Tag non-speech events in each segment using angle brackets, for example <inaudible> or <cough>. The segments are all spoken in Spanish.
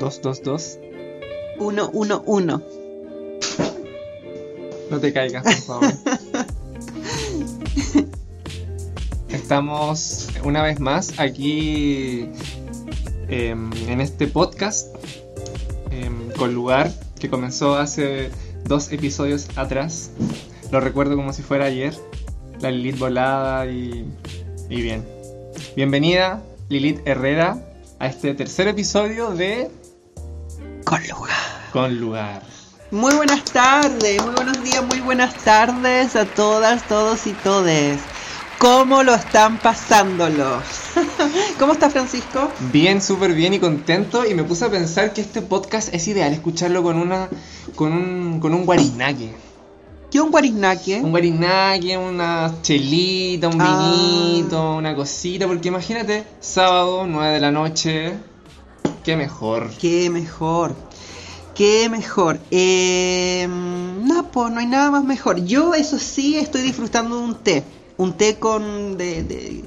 Dos, dos, dos. Uno, uno, uno. No te caigas, por favor. <laughs> Estamos una vez más aquí em, en este podcast em, con lugar que comenzó hace dos episodios atrás. Lo recuerdo como si fuera ayer. La Lilith volada y, y bien. Bienvenida, Lilith Herrera, a este tercer episodio de Con lugar. Con lugar. Muy buenas tardes, muy buenos días, muy buenas tardes a todas, todos y todes. ¿Cómo lo están pasándolos? <laughs> ¿Cómo está Francisco? Bien, súper bien y contento. Y me puse a pensar que este podcast es ideal escucharlo con una. con un. con un guarinaque. ¿Qué un guariznaque? Un guarinaque, una chelita, un Ah. vinito, una cosita. Porque imagínate, sábado, 9 de la noche. Qué mejor. Qué mejor. Qué mejor. Eh, no, pues no hay nada más mejor. Yo, eso sí, estoy disfrutando de un té. Un té con. de, de,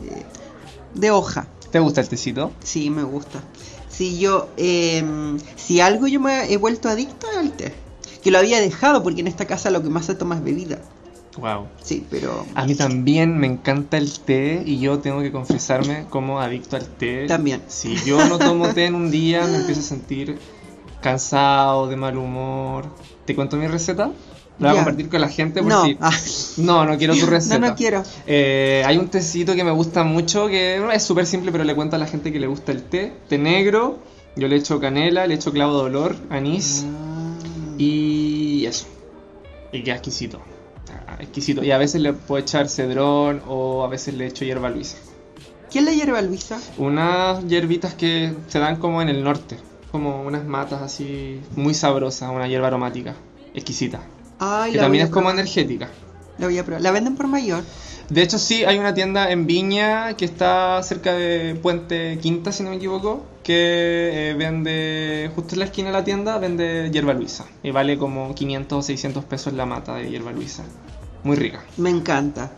de hoja. ¿Te gusta el tecito? Sí, me gusta. Si yo, eh, si algo yo me he vuelto adicto al té. Que lo había dejado porque en esta casa lo que más se toma es bebida. Wow. Sí, pero A mí también me encanta el té y yo tengo que confesarme como adicto al té. También. Si yo no tomo té en un día, me empiezo a sentir cansado, de mal humor. ¿Te cuento mi receta? La voy a compartir con la gente por no. si- Ah, No, no quiero tu receta. <laughs> no, no quiero. Eh, hay un tecito que me gusta mucho, que es súper simple, pero le cuento a la gente que le gusta el té. Té negro, yo le echo canela, le echo clavo de olor, anís Mm. y eso. Y queda exquisito. Ah, Exquisito. Y a veces le puedo echar cedrón o a veces le echo hierba luisa. ¿Quién le hierba Luisa? Unas hierbitas que se dan como en el norte. Como unas matas así muy sabrosas, una hierba aromática. Exquisita. Ay, que la también es como energética. La voy a probar. ¿La venden por mayor? De hecho, sí, hay una tienda en Viña que está cerca de Puente Quinta, si no me equivoco, que eh, vende, justo en la esquina de la tienda, vende hierba luisa. Y vale como 500 o 600 pesos la mata de hierba luisa. Muy rica. Me encanta.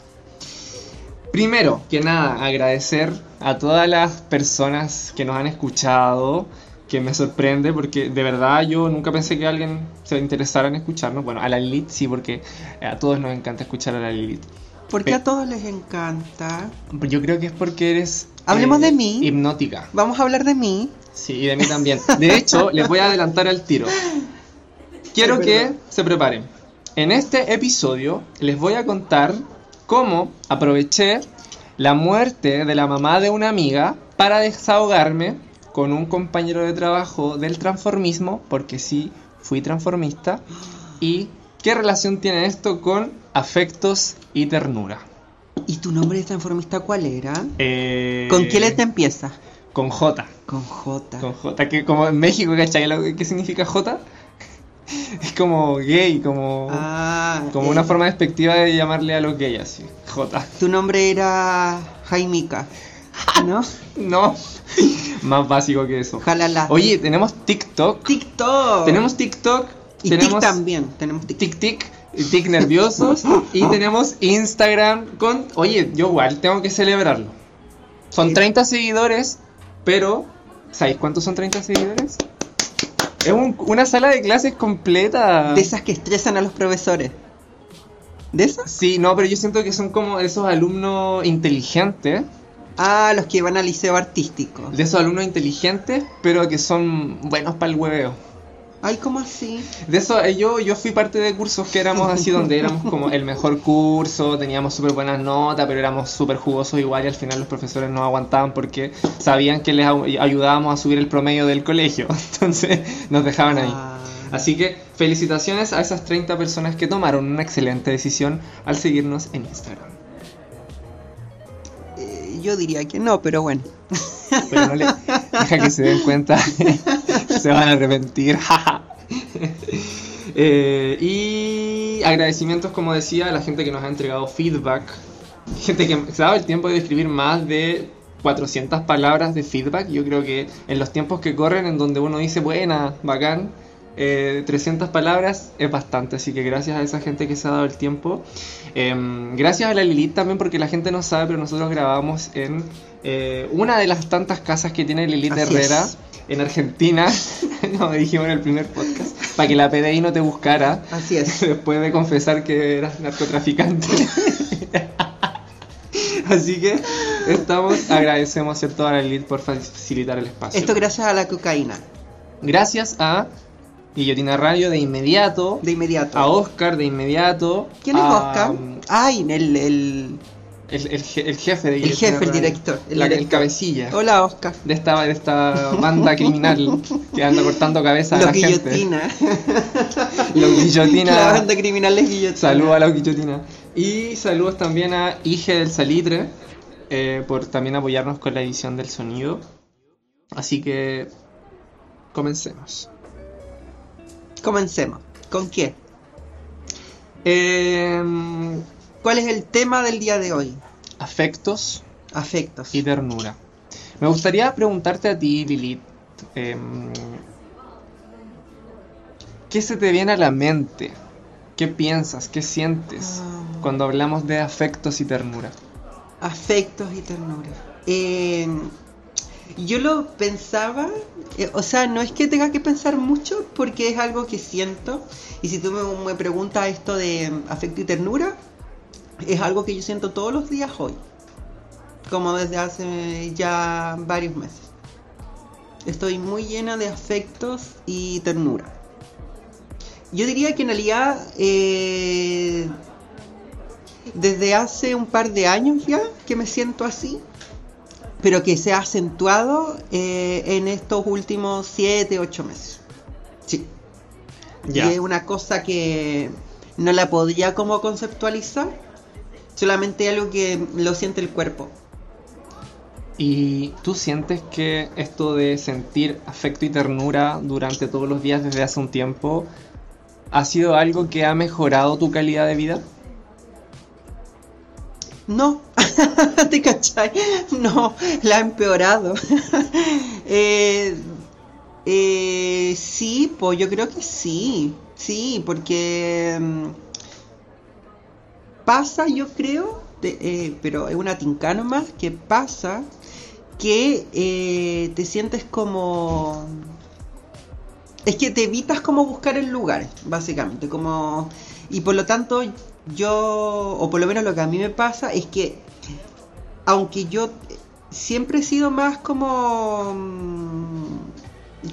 Primero que nada, agradecer a todas las personas que nos han escuchado, que me sorprende porque de verdad yo nunca pensé que alguien se interesara en escucharnos. Bueno, a la Lilith sí, porque a todos nos encanta escuchar a la Lilith. ¿Por qué Pe- a todos les encanta? Yo creo que es porque eres... eh, Hablemos de mí. Hipnótica. Vamos a hablar de mí. Sí, y de mí también. De hecho, <laughs> les voy a adelantar al tiro. Quiero que se preparen. En este episodio les voy a contar cómo aproveché la muerte de la mamá de una amiga para desahogarme con un compañero de trabajo del transformismo, porque sí, fui transformista, y qué relación tiene esto con afectos y ternura. ¿Y tu nombre de transformista cuál era? Eh, ¿Con qué letra empieza? Con J. Con J. Con J, que como en México, ¿cachai? ¿Qué significa J? <laughs> Es como gay, como, Ah, como eh, una forma despectiva de llamarle a los gays así. J. Tu nombre era Jaimica, <laughs> ¿no? No, más básico que eso. Jalala. Oye, tenemos TikTok. TikTok. Tenemos TikTok. y tenemos también. Tenemos Tik. Tic Tic, Tic nerviosos. y <laughs> tenemos Instagram con. Oye, yo igual tengo que celebrarlo. Son Sí. 30 seguidores, pero. ¿Sabéis cuántos son 30 seguidores? Es un- una sala de clases completa. De esas que estresan a los profesores. ¿De esas? Sí, no, pero yo siento que son como esos alumnos inteligentes. Ah, los que van al liceo artístico. De esos alumnos inteligentes, pero que son buenos para el hueveo. Ay, ¿cómo así? De eso, eh, yo, yo fui parte de cursos que éramos así, donde éramos como el mejor curso, teníamos súper buenas notas, pero éramos súper jugosos igual y al final los profesores no aguantaban porque sabían que les ayudábamos a subir el promedio del colegio. <laughs> Entonces nos dejaban ahí. Ah, Así que felicitaciones a esas 30 personas que tomaron una excelente decisión al seguirnos en Instagram. Yo diría que no, pero bueno. Pero no le <laughs> deja que se den cuenta, <laughs> se van a arrepentir. <laughs> Eh, y agradecimientos, como decía, a la gente que nos ha entregado feedback. Gente que se ha dado el tiempo de escribir más de 400 palabras de feedback. Yo creo que en los tiempos que corren, en donde uno dice buena, bacán, eh, 300 palabras es bastante, así que gracias a esa gente que se ha dado el tiempo. Em, gracias a la Lilith también, porque la gente no sabe, pero nosotros grabamos en eh, una de las tantas casas que tiene Lilith Así Herrera es. en Argentina, <laughs> como dijimos en el primer podcast, para que la PDI no te buscara Así es. <laughs> después de confesar que eras narcotraficante. <laughs> Así que estamos, agradecemos ¿cierto? a la Lilith por facilitar el espacio. Esto gracias a la cocaína, Gracias a Guillotina Radio de inmediato, de inmediato. a Oscar de inmediato. ¿Quién es a, Oscar? Ay, el, el, El, el je- el jefe de el jefe, el director. El, La- el cabecilla Hola, Oscar. de esta, de esta banda <laughs> criminal que anda cortando cabezas a Los la gente. guillotina. <laughs> Los guillotina. La banda criminal es guillotina. Saludos a la guillotina. Y saludos también a Ige del Salitre eh, por también apoyarnos con la edición del sonido. Así que comencemos. Comencemos. ¿Con qué? Em, ¿Cuál es el tema del día de hoy? afectos Afectos. y ternura. Me gustaría preguntarte a ti, Lilith, em, ¿qué se te viene a la mente? ¿Qué piensas? ¿Qué sientes Ah. cuando hablamos de afectos y ternura? Afectos y ternura. Eh, yo lo pensaba, eh, o sea, no es que tenga que pensar mucho porque es algo que siento. Y si tú me, me preguntas esto de mm, afecto y ternura, es algo que yo siento todos los días hoy. Como desde hace ya varios meses. Estoy muy llena de afectos y ternura. Yo diría que en realidad eh, desde hace un par de años ya que me siento así, pero que se ha acentuado eh, en estos últimos 7, 8 meses. Sí. Y es una cosa que no la podía como conceptualizar, solamente algo que lo siente el cuerpo. ¿Y tú sientes que esto de sentir afecto y ternura durante todos los días desde hace un tiempo ha sido algo que ha mejorado tu calidad de vida? No, <laughs> ¿te cachai? No, la ha empeorado. <laughs> eh, eh, sí, pues yo creo que sí, sí, porque mm, pasa, yo creo, eh, pero es una tinca nomás, que pasa que te sientes como... Es que te evitas como buscar el lugar, básicamente, como... Y por lo tanto, yo, o por lo menos lo que a mí me pasa, es que aunque yo siempre he sido más como... mm,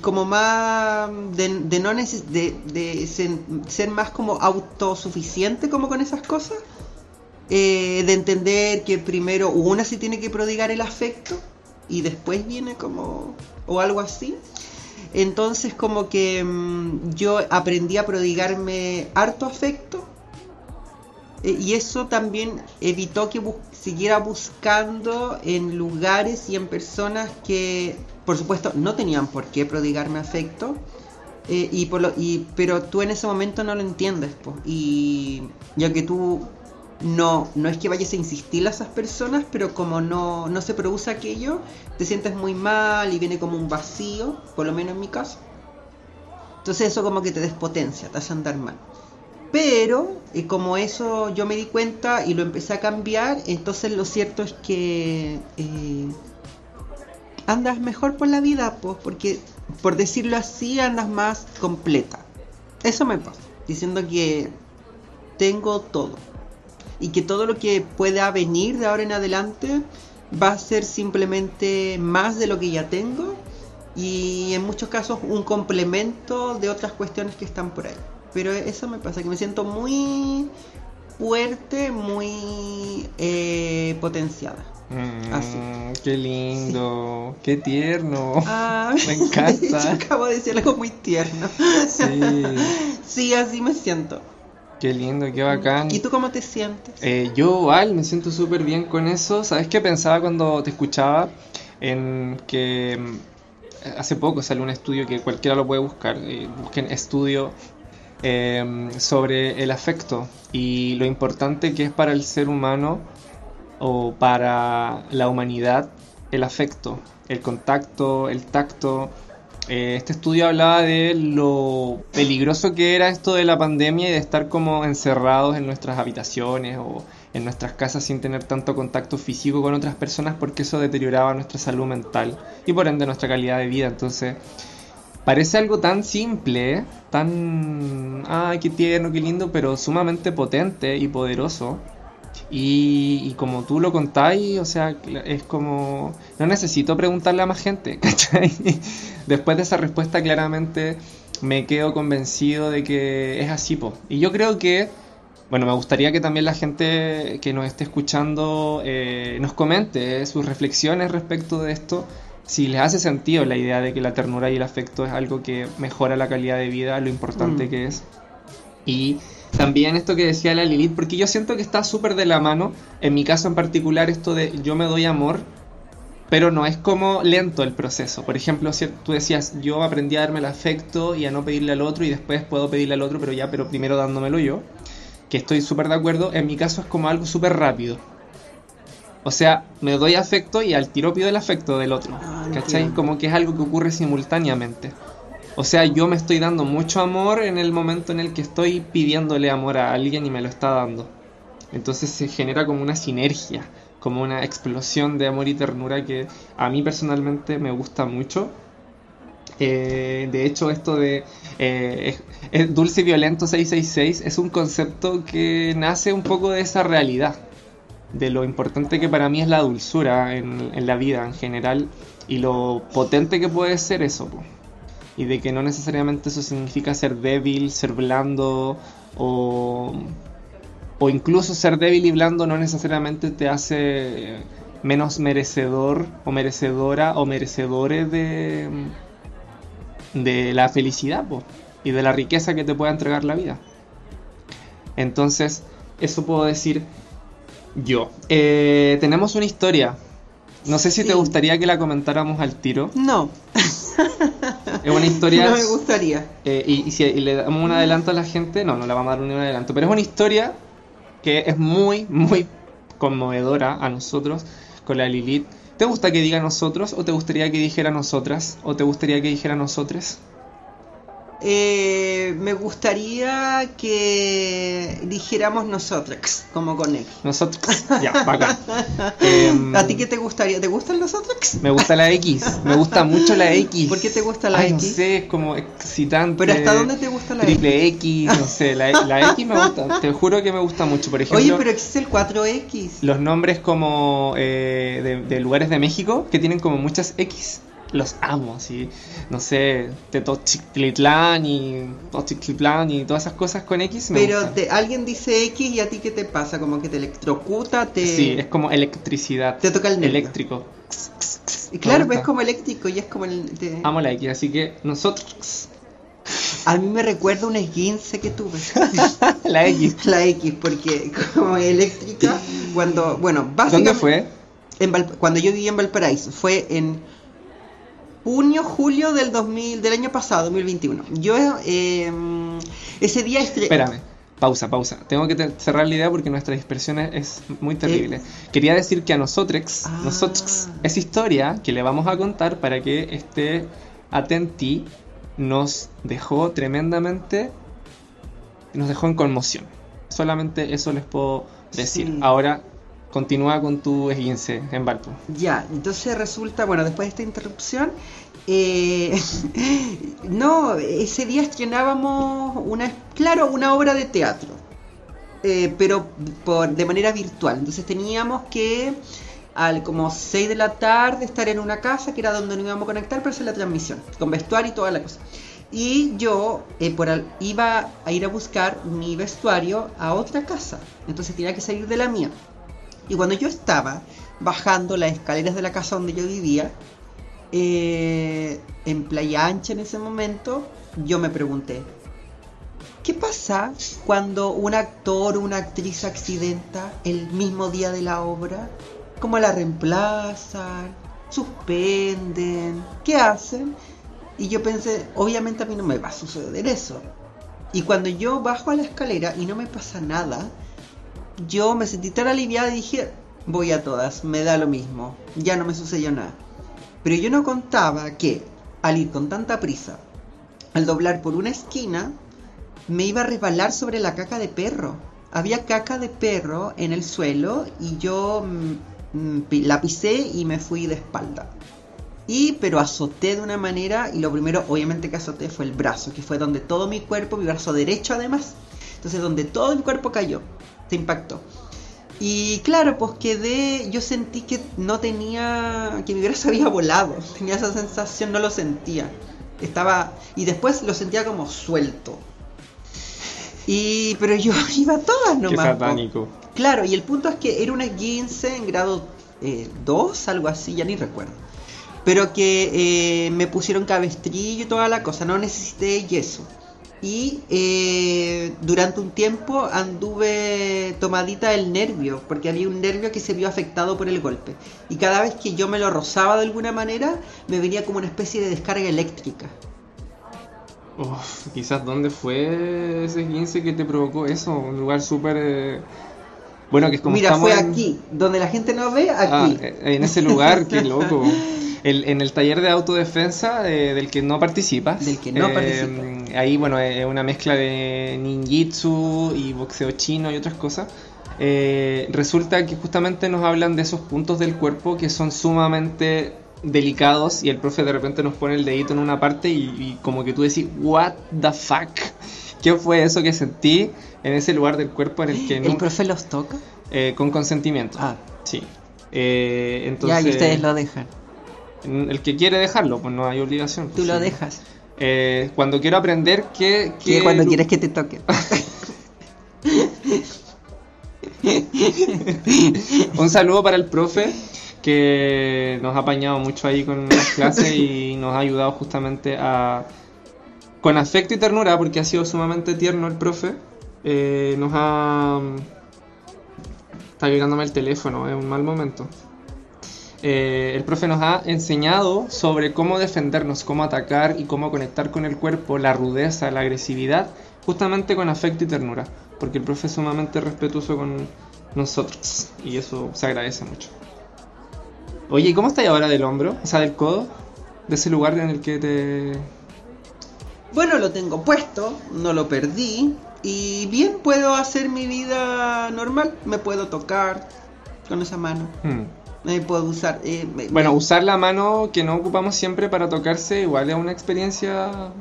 como más de, no neces- de, ser, más como autosuficiente como con esas cosas eh, de entender que primero una se tiene que prodigar el afecto y después viene como o algo así. Entonces como que mm, yo aprendí a prodigarme harto afecto y eso también evitó que bu- siguiera buscando en lugares y en personas que por supuesto no tenían por qué prodigarme afecto eh, y por lo, y, pero tú en ese momento no lo entiendes po, y ya que tú no, no es que vayas a insistir a esas personas, pero como no, no se produce aquello, te sientes muy mal y viene como un vacío, por lo menos en mi caso. Entonces eso como que te despotencia, te hace andar mal. Pero como eso yo me di cuenta y lo empecé a cambiar, entonces lo cierto es que eh, andas mejor por la vida, pues, porque por decirlo así andas más completa. Eso me pasa, diciendo que tengo todo y que todo lo que pueda venir de ahora en adelante va a ser simplemente más de lo que ya tengo y en muchos casos un complemento de otras cuestiones que están por ahí. Pero eso me pasa, que me siento muy fuerte, muy eh, potenciada. Mm, Así. Qué lindo, qué tierno. Ah, <laughs> Me encanta. <laughs> yo acabo de decir algo muy tierno. Sí, <laughs> Sí, así me siento. qué lindo, qué bacán. ¿Y tú cómo te sientes? Eh, yo igual me siento súper bien con eso. ¿Sabes qué pensaba cuando te escuchaba? En que mm, hace poco salió un estudio que cualquiera lo puede buscar. eh, busquen estudio eh, sobre el afecto y lo importante que es para el ser humano o para la humanidad el afecto, el contacto, el tacto, eh, este estudio hablaba de lo peligroso que era esto de la pandemia y de estar como encerrados en nuestras habitaciones o en nuestras casas sin tener tanto contacto físico con otras personas porque eso deterioraba nuestra salud mental y por ende nuestra calidad de vida. Entonces, parece algo tan simple, tan, ay, qué tierno, qué lindo, pero sumamente potente y poderoso. Y, como tú lo contáis, o sea, es como, no necesito preguntarle a más gente, <laughs> ¿cachai? Después de esa respuesta claramente me quedo convencido de que es así, po. Y yo creo que, bueno, me gustaría que también la gente que nos esté escuchando eh, nos comente sus reflexiones respecto de esto, si les hace sentido la idea de que la ternura y el afecto es algo que mejora la calidad de vida, lo importante mm. que es. Y también esto que decía la Lilith, porque yo siento que está súper de la mano, en mi caso en particular, esto de yo me doy amor, pero no es como lento el proceso. Por ejemplo, si tú decías, yo aprendí a darme el afecto y a no pedirle al otro y después puedo pedirle al otro, pero ya, pero primero dándomelo yo, que estoy súper de acuerdo, en mi caso es como algo súper rápido. O sea, me doy afecto y al tiro pido el afecto del otro. Ah, ¿Cachai? Como que es algo que ocurre simultáneamente. O sea, yo me estoy dando mucho amor en el momento en el que estoy pidiéndole amor a alguien y me lo está dando. Entonces se genera como una sinergia, como una explosión de amor y ternura que a mí personalmente me gusta mucho. Eh, de hecho, esto de eh, dulce y violento 666 es un concepto que nace un poco de esa realidad, de lo importante que para mí es la dulzura en, la vida en general y lo potente que puede ser eso y de que no necesariamente eso significa ser débil, ser blando o, o incluso ser débil y blando no necesariamente te hace menos merecedor o merecedora o merecedores de, de la felicidad y de la riqueza que te pueda entregar la vida. Entonces, eso puedo decir yo. Eh, tenemos una historia. No sé si te gustaría que la comentáramos al tiro. No. Es una historia. <laughs> No me gustaría. Eh, y, si le damos un adelanto a la gente, no, no le vamos a dar un adelanto. Pero es una historia que es muy, muy conmovedora a nosotros con la Lilith. ¿Te gusta que diga nosotros o te gustaría que dijera nosotras o te gustaría que dijera nosotros? Eh, me gustaría que dijéramos nosotros, como con él. Nosotros, ya, <laughs> bacán. Em, ¿A ti qué te gustaría? ¿Te gustan los otros? Me gusta la X, me gusta mucho la X. ¿Por qué te gusta la X? No sé, es como excitante. ¿Pero hasta dónde te gusta la triple X? no sé, la, X me gusta, te juro que me gusta mucho. Por ejemplo, Oye, pero existe el 4X. Los nombres como eh, de, de lugares de México que tienen como muchas X los amo, así, no sé, Tetochtitlan y Tochiclitlán y todas esas cosas con X. Pero alguien dice X y a ti qué te pasa, como que te electrocuta, te... Sí, es como electricidad. Te toca el Eléctrico. Y claro, pues es como eléctrico y es como el... Amo la X, así que nosotros... A mí me recuerda un esguince que tuve. <laughs> la X. <laughs> La X, porque como eléctrica, cuando, bueno, básicamente... ¿Dónde fue? En cuando yo vivía en Valparaíso, fue en junio, julio del 2000, del año pasado, 2021. Yo eh, ese día... Espérame, pausa, pausa. Tengo que cerrar la idea porque nuestra dispersión es muy terrible. Eh, Quería decir que a nosotros, ah. nosotros, esa historia que le vamos a contar para que esté atenti, nos dejó tremendamente, nos dejó en conmoción. Solamente eso les puedo decir. Ahora Continúa con tu esguince en Valpo. Ya, entonces resulta, bueno, después de esta interrupción, eh, <laughs> no, ese día estrenábamos una, claro, una obra de teatro, eh, pero por, de manera virtual. Entonces teníamos que al como 6 de la tarde estar en una casa que era donde nos íbamos a conectar para hacer la transmisión, con vestuario y toda la cosa. Y yo eh, por iba a ir a buscar mi vestuario a otra casa, entonces tenía que salir de la mía. Y cuando yo estaba bajando las escaleras de la casa donde yo vivía, eh, en Playa Ancha en ese momento, yo me pregunté, ¿qué pasa cuando un actor o una actriz accidenta el mismo día de la obra? ¿Cómo la reemplazan? ¿Suspenden? ¿Qué hacen? Y yo pensé, obviamente a mí no me va a suceder eso. Y cuando yo bajo a la escalera y no me pasa nada, yo me sentí tan aliviada y dije, voy a todas, me da lo mismo, ya no me sucedió nada. Pero yo no contaba que al ir con tanta prisa, al doblar por una esquina, me iba a resbalar sobre la caca de perro. Había caca de perro en el suelo y yo mm, mm, la pisé y me fui de espalda. Y pero azoté de una manera y lo primero obviamente que azoté fue el brazo, que fue donde todo mi cuerpo, mi brazo derecho además, entonces donde todo mi cuerpo cayó, se impactó. Y claro, pues quedé, yo sentí que no tenía, que mi brazo <laughs> había volado, tenía esa sensación, no lo sentía. Estaba, y después lo sentía como suelto. Y, pero yo <laughs> iba a todas Qué nomás. po. satánico. Claro, y el punto es que era una 15 en grado 2, algo así, ya ni recuerdo. Pero que eh, me pusieron cabestrillo y toda la cosa, no necesité yeso. Y eh, durante un tiempo anduve tomadita del nervio, porque había un nervio que se vio afectado por el golpe. Y cada vez que yo me lo rozaba de alguna manera, me venía como una especie de descarga eléctrica. Uf, quizás dónde fue ese 15 que te provocó eso, un lugar súper... eh, Bueno, que es como Mira, fue en- aquí, donde la gente no ve, Ah, aquí. eh, en ese lugar, qué loco. <laughs> El- en el taller de autodefensa eh, del que no participas. Del que no eh, participo. Ahí, bueno, es una mezcla de ninjitsu y boxeo chino y otras cosas. Eh, resulta que justamente nos hablan de esos puntos del cuerpo que son sumamente delicados y el profe de repente nos pone el dedito en una parte y, y como que tú decís, what the fuck, ¿qué fue eso que sentí en ese lugar del cuerpo en el que ¿El nunca- profe los toca? eh, con consentimiento? Ah, Sí. Eh, entonces, ya, y ustedes lo dejan. El que quiere dejarlo, pues no hay obligación. Tú lo dejas. Eh, cuando quiero aprender que... Que cuando quieres que te toque. <laughs> Un saludo para el profe que nos ha apañado mucho ahí con las clases y nos ha ayudado justamente a... Con afecto y ternura, porque ha sido sumamente tierno el profe, eh, nos ha... Está vibrándome el teléfono, es un mal momento. Eh, el profe nos ha enseñado sobre cómo defendernos, cómo atacar y cómo conectar con el cuerpo, la rudeza, la agresividad, justamente con afecto y ternura, porque el profe es sumamente respetuoso con nosotros y eso se agradece mucho. Oye, ¿y cómo estás ahora del hombro? O sea, del codo, de ese lugar en el que te... Bueno, lo tengo puesto, no lo perdí. Y bien puedo hacer mi vida normal. Me puedo tocar con esa mano. Hmm. Me puedo usar. eh, Bueno, usar la mano que no ocupamos siempre para tocarse igual es una experiencia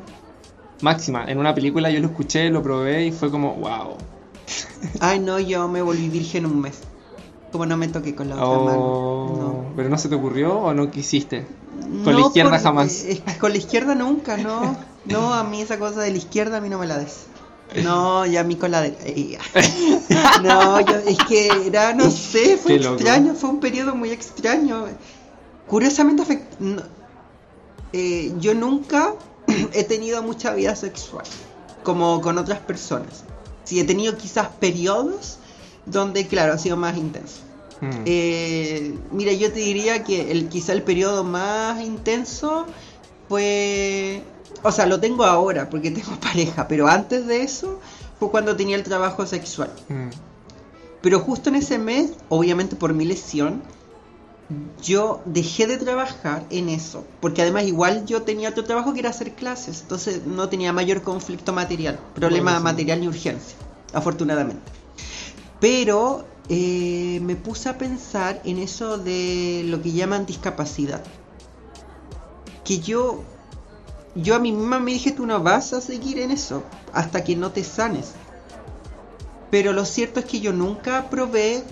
máxima. En una película yo lo escuché, lo probé y fue como, wow. <laughs> Ay, no, yo me volví virgen un mes. Como no me toqué con la otra Oh, mano. ¿Pero no se te ocurrió o no quisiste? No. Con la izquierda por- jamás. eh, con la izquierda nunca, no. <laughs> No, a mí esa cosa de la izquierda a mí no me la des. No, ya a mí con la de... <laughs> No, yo, es que era, no sé, fue Qué loco. extraño, fue un periodo muy extraño. Curiosamente, afect- no- eh, yo nunca <clears throat> he tenido mucha vida sexual, como con otras personas. Sí, he tenido quizás periodos donde, claro, ha sido más intenso. Hmm. Eh, mira, yo te diría que el, quizá el periodo más intenso fue... O sea, lo tengo ahora porque tengo <laughs> pareja, pero antes de eso fue cuando tenía el trabajo sexual. Hmm. Pero justo en ese mes, obviamente por mi lesión, yo dejé de trabajar en eso. Porque además igual yo tenía otro trabajo que era hacer clases. Entonces no tenía mayor conflicto material, problema Bueno, sí. material ni urgencia, afortunadamente. Pero eh, me puse a pensar en eso de lo que llaman discapacidad. Que yo, yo a mí misma me dije, tú no vas a seguir en eso hasta que no te sanes. Pero lo cierto es que yo nunca probé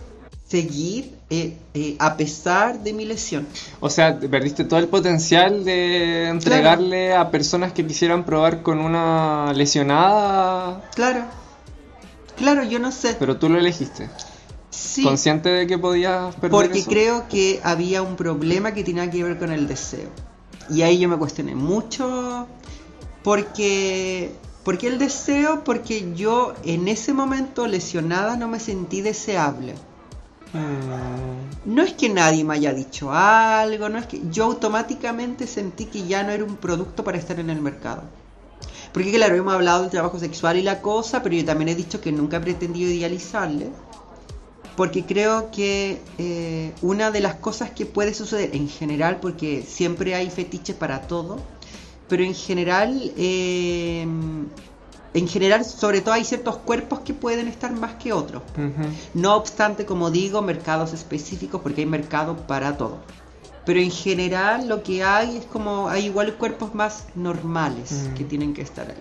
seguir eh, eh, a pesar de mi lesión. O sea, perdiste todo el potencial de entregarle a personas que quisieran probar con una lesionada, Claro, claro, yo no sé. pero tú lo elegiste. Sí, Consciente de que podías perder porque eso? creo que había un problema que tenía que ver con el deseo. Y ahí yo me cuestioné mucho porque... ¿Por qué el deseo? Porque yo en ese momento lesionada no me sentí deseable. No es que nadie me haya dicho algo, no es que yo automáticamente sentí que ya no era un producto para estar en el mercado. Porque claro, hemos hablado del trabajo sexual y la cosa, pero yo también he dicho que nunca he pretendido idealizarle. Porque creo que eh, una de las cosas que puede suceder en general, porque siempre hay fetiches para todo, pero en general, eh, en general, sobre todo hay ciertos cuerpos que pueden estar más que otros. No obstante, como digo, mercados específicos porque hay mercado para todo. Pero en general lo que hay es como hay igual cuerpos más normales Mm. que tienen que estar ahí.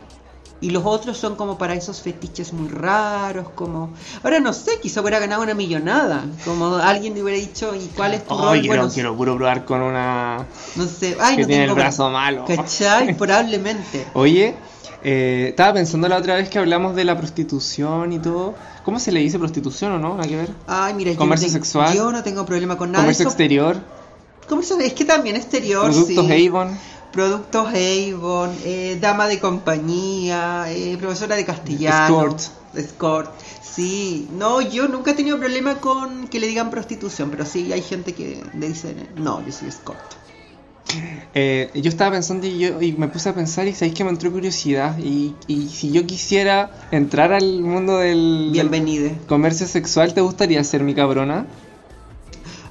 Y los otros son como para esos fetiches muy raros, como... Ahora no sé, quizá hubiera ganado una millonada. Como alguien le hubiera dicho, ¿y cuál es tu Ay, rol? quiero, Bueno, quiero puro probar con una no sé. Ay, que no tiene el tengo... brazo malo. ¿Cachai? <laughs> Probablemente. Oye, eh, estaba pensando la otra vez que hablamos de la prostitución y todo. ¿Cómo se le dice prostitución o no? Nada que ver. Ay, mira, yo Comercio tengo- sexual. Yo no tengo problema con nada. Comercio eso. exterior, Comercio- es que también exterior, productos sí. Avon. Productos Avon, eh, dama de compañía, eh, profesora de castellano. Escort. Escort. Sí, no, yo nunca he tenido problema con que le digan prostitución, pero sí hay gente que le dice, no, yo soy escort. Eh, yo estaba pensando y, yo, y me puse a pensar y sabéis que me entró curiosidad. Y, y si yo quisiera entrar al mundo del, del Bienvenida. comercio sexual, ¿te gustaría ser mi cabrona?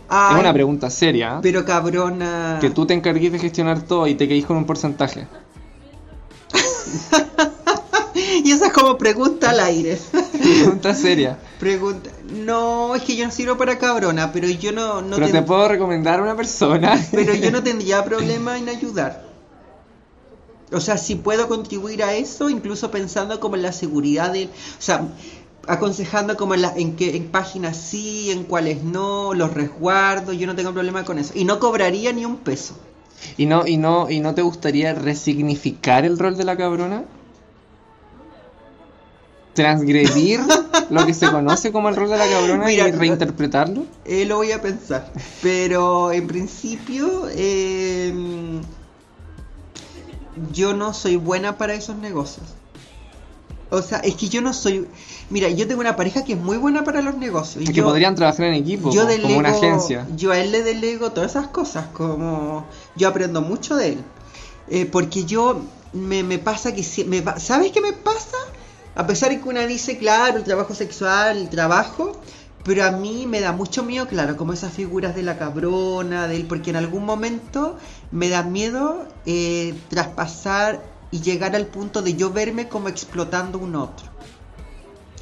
Ay, Es una pregunta seria. ¿eh? Pero cabrona. Que tú te encargues de gestionar todo y te quedes con un porcentaje. <laughs> Y esa es como pregunta al aire. <laughs> Pregunta seria. pregunta. No, es que yo no sirvo para cabrona, pero yo no, no Pero ten- te puedo recomendar a una persona. <laughs> Pero yo no tendría problema en ayudar. O sea, si puedo contribuir a eso, incluso pensando como en la seguridad del... O sea, aconsejando como en, la, en qué en páginas sí, en cuáles no, los resguardos, yo no tengo problema con eso. Y no cobraría ni un peso. ¿Y no, y no, y no te gustaría resignificar el rol de la cabrona? ¿Transgredir <laughs> lo que se conoce como el rol de la cabrona Mira, y reinterpretarlo? Eh, lo voy a pensar. Pero en principio, eh, yo no soy buena para esos negocios. O sea, es que yo no soy... Mira, yo tengo una pareja que es muy buena para los negocios. y Que yo- podrían trabajar en equipo, yo delego, como una agencia. Yo a él le delego todas esas cosas, como yo aprendo mucho de él. Eh, porque yo me, me pasa que si- me ¿sabes qué me pasa? A pesar de que una dice, claro, el trabajo sexual, el trabajo, pero a mí me da mucho miedo, claro, como esas figuras de la cabrona, de él, porque en algún momento me da miedo eh, traspasar y llegar al punto de yo verme como explotando un otro.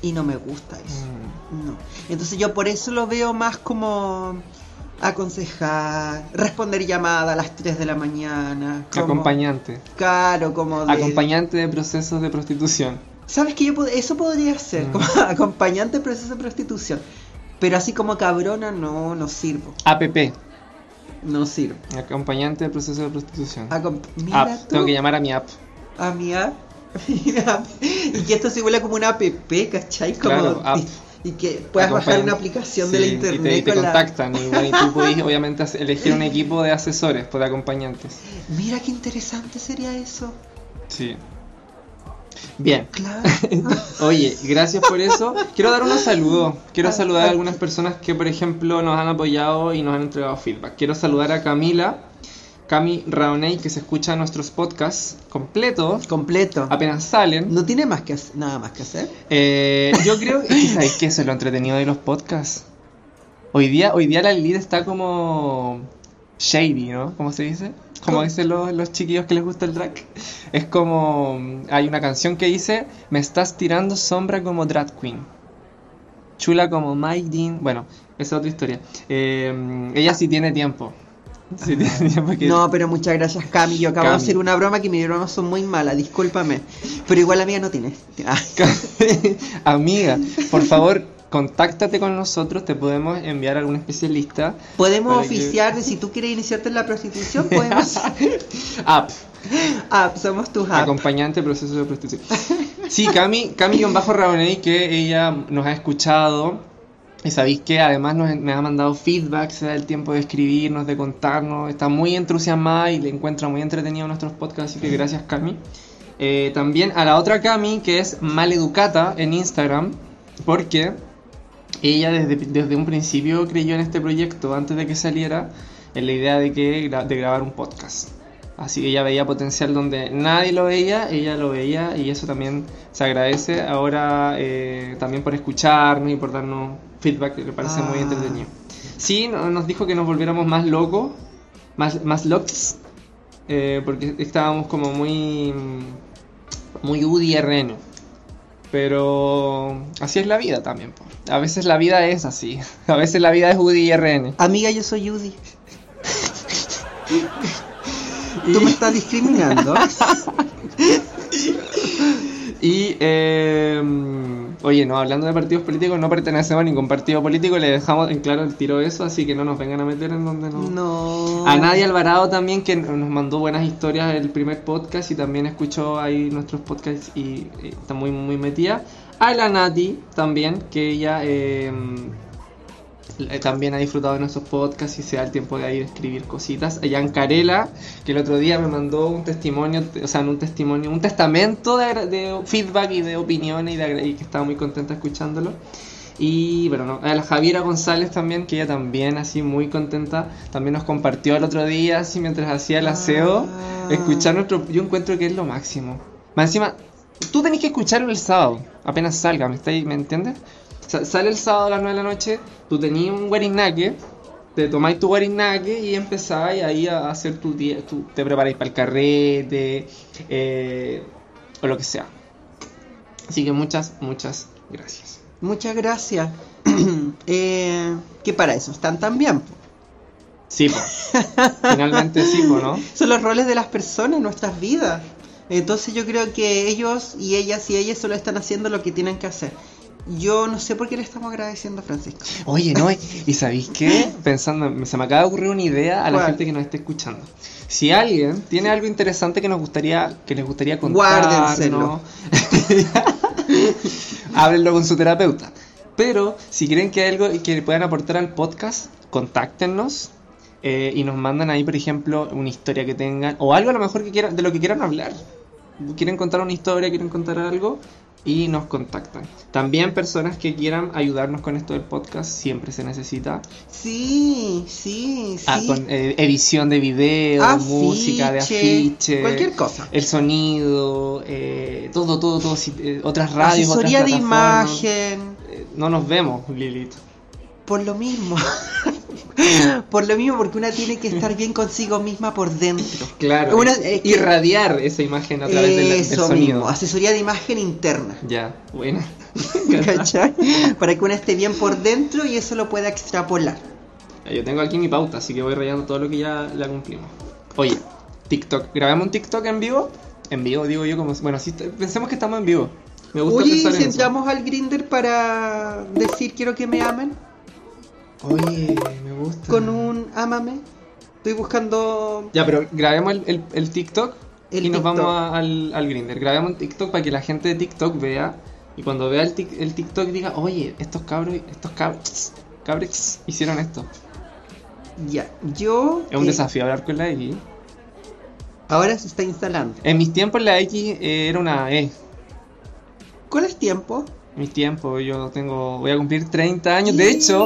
Y no me gusta eso. Mm. No. Entonces yo por eso lo veo más como aconsejar, responder llamada a las 3 de la mañana. Como, Acompañante. Claro, como de... Acompañante de procesos de prostitución. ¿Sabes qué? Yo eso podría ser, Mm. como <laughs> acompañante de proceso de prostitución. Pero así como cabrona no, no sirvo. APP. No sirvo. Acompañante de proceso de prostitución. Acom- Mira App. tú, Tengo que llamar a mi app. A mi app. <laughs> Y que esto se vuelve como una app, ¿cachai? Como, Claro, app. Y, que puedas bajar Acompañan- una aplicación Sí, de la y te- internet Y te, con la- contactan. Y, bueno, y tú <laughs> puedes obviamente elegir un equipo de asesores, de acompañantes. Mira qué interesante sería eso. Sí. Bien. Claro. <laughs> Oye, gracias por eso. Quiero dar unos saludos. Quiero saludar a algunas personas que, por ejemplo, nos han apoyado y nos han entregado feedback. Quiero saludar a Camila, Cami Raoney, que se escucha nuestros podcasts completos. Completo. Apenas salen. No tiene más que hacer- nada más que hacer. Eh, yo <laughs> creo que, ¿sabes qué? Eso es lo entretenido de los podcasts. Hoy día, hoy día la lead está como shady, ¿no? ¿Cómo se dice? Como dicen los, los chiquillos que les gusta el drag. Es como, hay una canción que dice, me estás tirando sombra como drag queen. Chula como Mike Dean. Bueno, esa es otra historia. Eh, ella sí tiene tiempo. Sí. <laughs> No, pero muchas gracias, Cami. Yo acabo Cami. de hacer una broma que mis bromas son muy malas, discúlpame. Pero igual la mía no tiene. Ah, <laughs> Amiga, por favor, contáctate con nosotros, te podemos enviar a algún especialista. Podemos que- oficiar si tú quieres iniciarte en la prostitución, podemos. <laughs> App, ah, somos tus apps. acompañante proceso de prostitución. Sí, Cami, Cami-Bajo Rabaney, que ella nos ha escuchado. Y sabéis que además nos, ha mandado feedback, se da el tiempo de escribirnos, de contarnos, está muy entusiasmada y le encuentra muy entretenido nuestros podcasts, así que gracias Cami. Eh, también a la otra Cami, que es Maleducata en Instagram, porque ella desde, desde un principio creyó en este proyecto antes de que saliera, en la idea de, que, de grabar un podcast. Así que ella veía potencial donde nadie lo veía, ella lo veía y eso también se agradece ahora eh, también por escucharnos y por darnos feedback que le parece muy Ah. entretenido. Sí, no- nos dijo que nos volviéramos más locos, más, más locos, eh, porque estábamos como muy. muy UDI RN. Pero así es la vida también. po. A veces la vida es así. <laughs> A veces la vida es UDI RN. Amiga, yo soy Judy. <laughs> Tú me estás discriminando. <laughs> Y, eh, oye, no, hablando de partidos políticos, no pertenecemos a ningún partido político, le dejamos en claro el tiro eso, así que no nos vengan a meter en donde no. No. A Nadia Alvarado también, que nos mandó buenas historias del primer podcast y también escuchó ahí nuestros podcasts y eh, está muy, muy metida. A la Nati también, que ella eh, también ha disfrutado de nuestros podcasts y se da el tiempo de ir a escribir cositas. A Jan Carela, que el otro día me mandó un testimonio, o sea, no un testimonio, un testamento de, feedback y de opiniones y, de y que estaba muy contenta escuchándolo. Y bueno, no, a la Javiera González también, que ella también así muy contenta, también nos compartió el otro día, así mientras hacía el aseo, Ah. escuchar nuestro... Yo encuentro que es lo máximo. Más encima, tú tenés que escucharlo el sábado, apenas salga, ¿me, estáis- ¿me entiendes? Sale el sábado a las 9 de la noche, tú tenías un guarinaque, te tomáis tu guarinaque y empezáis ahí a hacer tu día, tú te preparáis para el carrete, eh, o lo que sea. Así que muchas, muchas gracias. Muchas gracias. <clears throat> eh, que para eso están también. po. Sí, po. <laughs> Finalmente sí, po, ¿no? Son los roles de las personas en nuestras vidas. Entonces yo creo que ellos y ellas y ellas solo están haciendo lo que tienen que hacer. Yo no sé por qué le estamos agradeciendo a Francisco. Oye, no, y <laughs> ¿sabéis qué? Pensando, se me acaba de ocurrir una idea a la ¿Cuál? gente que nos esté escuchando. Si alguien tiene algo interesante que nos gustaría, que les gustaría Guárdenselo. contarnos, <laughs> háblenlo con su terapeuta. Pero si creen que hay algo que puedan aportar al podcast, contáctenos eh, y nos mandan ahí, por ejemplo, una historia que tengan o algo a lo mejor que quieran, de lo que quieran hablar. Quieren contar una historia, quieren contar algo y nos contactan. También personas que quieran ayudarnos con esto del podcast, siempre se necesita. Sí, sí, sí. Ah, con eh, edición de video, Afiche, música de afiche, cualquier cosa. el sonido, eh, todo, todo, todo, si- eh, otras radios, Asesoría otras de imagen. Eh, no nos vemos, Lilith. Por lo mismo. <laughs> por lo mismo, porque una tiene que estar bien consigo misma por dentro. Claro, Una- eh, irradiar esa imagen a través del, del Eso sonido. mismo, asesoría de imagen interna. Ya, buena. <laughs> ¿Cachai? Para que una esté bien por dentro y eso lo pueda extrapolar. Yo tengo aquí mi pauta, así que voy rayando todo lo que ya la cumplimos. Oye, TikTok. ¿Grabamos un TikTok en vivo? En vivo, digo yo, como. Bueno, sí, pensemos que estamos en vivo. Me gusta Oye, ¿y pensar si entramos al Grinder para decir quiero que me amen? Oye, me gusta. Con un ámame. Estoy buscando. Ya, pero grabemos el, el- el TikTok El y nos vamos a- al, al Grinder. Grabemos un TikTok para que la gente de TikTok vea y cuando vea el, tic- el TikTok diga, oye, estos cabros, estos cabros, cabros hicieron esto. Ya, yo. Es un eh, desafío hablar con la X. Ahora se está instalando. En mis tiempos la X era una E. ¿Cuál es tiempo? Mis tiempos, yo tengo, voy a cumplir 30 años. De hecho,